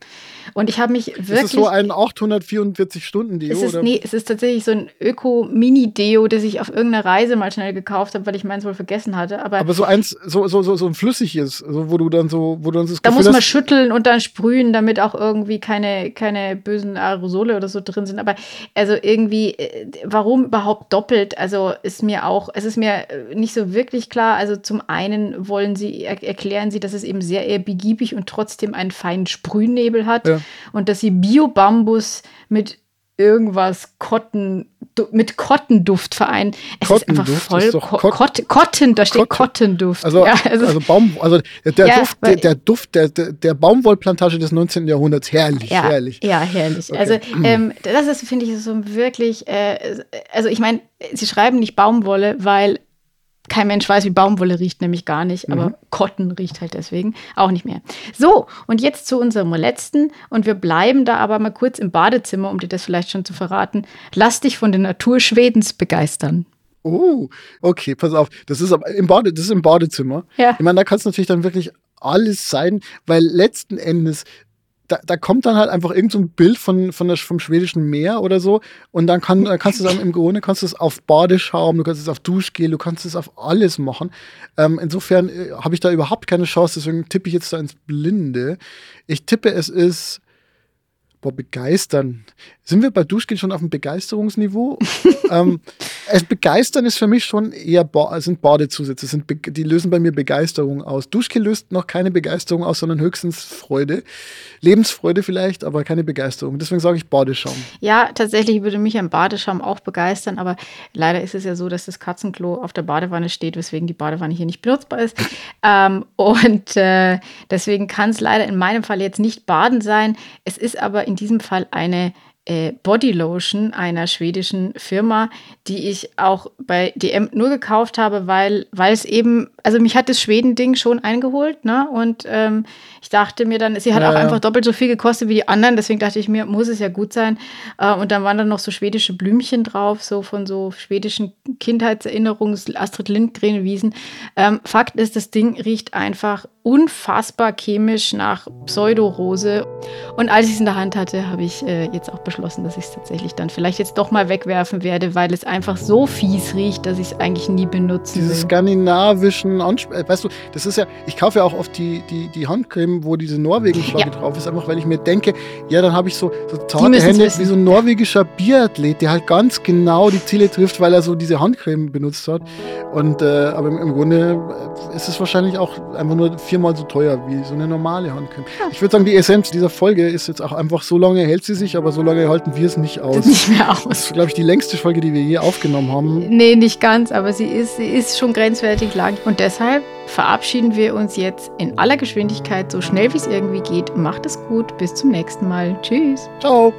Und ich habe mich wirklich. Ist es so ein 844-Stunden-Deo? Es ist, nee, es ist tatsächlich so ein Öko-Mini-Deo, das ich auf irgendeiner Reise mal schnell gekauft habe, weil ich meins wohl vergessen hatte. Aber, aber so eins, so, so, so, so ein flüssiges, so, wo du dann so, wo du dann das Da muss man schütteln und dann sprühen, damit auch irgendwie keine, keine bösen Aerosole oder so drin sind. Aber also irgendwie, äh, warum überhaupt doppelt? Also ist mir auch, es ist mir äh, nicht so wirklich klar. Also zum einen wollen sie, er, erklären sie, dass es eben sehr eher begiebig und trotzdem einen feinen Sprühnebel hat. Ja. Und dass sie Bio-Bambus mit irgendwas Kotten, mit Kottenduft vereinen. Es ist einfach voll ist Ko Kot Kotten, da steht Kottenduft. Also, ja, also, also, Baum, also der, ja, Duft, der, der, Duft der, der Baumwollplantage des 19. Jahrhunderts, herrlich, ja, herrlich. Ja, herrlich. Okay. Also ähm, das ist, finde ich, so wirklich, äh, also ich meine, sie schreiben nicht Baumwolle, weil kein Mensch weiß, wie Baumwolle riecht, nämlich gar nicht, aber mhm. Cotton riecht halt deswegen auch nicht mehr. So, und jetzt zu unserem letzten und wir bleiben da aber mal kurz im Badezimmer, um dir das vielleicht schon zu verraten. Lass dich von der Natur Schwedens begeistern. Oh, okay, pass auf. Das ist im, Bade, das ist im Badezimmer. Ja. Ich meine, da kann es natürlich dann wirklich alles sein, weil letzten Endes da, da kommt dann halt einfach irgend so ein Bild von, von der, vom schwedischen Meer oder so und dann, kann, dann kannst du es im Grunde kannst du es auf Badeschaum, du kannst es auf Duschgel, du kannst es auf alles machen. Ähm, insofern äh, habe ich da überhaupt keine Chance, deswegen tippe ich jetzt da ins Blinde. Ich tippe, es ist boah, begeistern. Sind wir bei Duschgel schon auf dem Begeisterungsniveau? ähm, Also begeistern ist für mich schon eher ba sind Badezusätze, sind die lösen bei mir Begeisterung aus. Duschke löst noch keine Begeisterung aus, sondern höchstens Freude. Lebensfreude vielleicht, aber keine Begeisterung. Deswegen sage ich Badeschaum. Ja, tatsächlich würde mich ein Badeschaum auch begeistern, aber leider ist es ja so, dass das Katzenklo auf der Badewanne steht, weswegen die Badewanne hier nicht benutzbar ist. ähm, und äh, deswegen kann es leider in meinem Fall jetzt nicht Baden sein. Es ist aber in diesem Fall eine äh, Bodylotion einer schwedischen Firma, die ich auch bei DM nur gekauft habe, weil, weil es eben, also mich hat das Schweden-Ding schon eingeholt, ne? Und ähm, ich dachte mir dann, sie hat ja, auch ja. einfach doppelt so viel gekostet wie die anderen, deswegen dachte ich mir, muss es ja gut sein. Äh, und dann waren dann noch so schwedische Blümchen drauf, so von so schwedischen Kindheitserinnerungen, Astrid Lindgren-Wiesen. Ähm, Fakt ist, das Ding riecht einfach unfassbar chemisch nach Pseudorose. Und als ich es in der Hand hatte, habe ich äh, jetzt auch beschlossen, dass ich es tatsächlich dann vielleicht jetzt doch mal wegwerfen werde, weil es einfach so fies riecht, dass ich es eigentlich nie benutzen Diese skandinavischen, Ansp äh, weißt du, das ist ja, ich kaufe ja auch oft die, die, die Handcreme, wo diese Norwegen-Flagge ja. drauf ist, einfach weil ich mir denke, ja, dann habe ich so, so zarte Hände wie so ein norwegischer Biathlet, der halt ganz genau die Ziele trifft, weil er so diese Handcreme benutzt hat. Und äh, aber im, im Grunde äh, ist es wahrscheinlich auch einfach nur vier viermal so teuer wie so eine normale Handcreme. Ich würde sagen, die Essenz dieser Folge ist jetzt auch einfach, so lange hält sie sich, aber so lange halten wir es nicht aus. Nicht mehr aus. Das ist, glaube ich, die längste Folge, die wir je aufgenommen haben. Nee, nicht ganz, aber sie ist, sie ist schon grenzwertig lang. Und deshalb verabschieden wir uns jetzt in aller Geschwindigkeit, so schnell wie es irgendwie geht. Macht es gut, bis zum nächsten Mal. Tschüss. Ciao.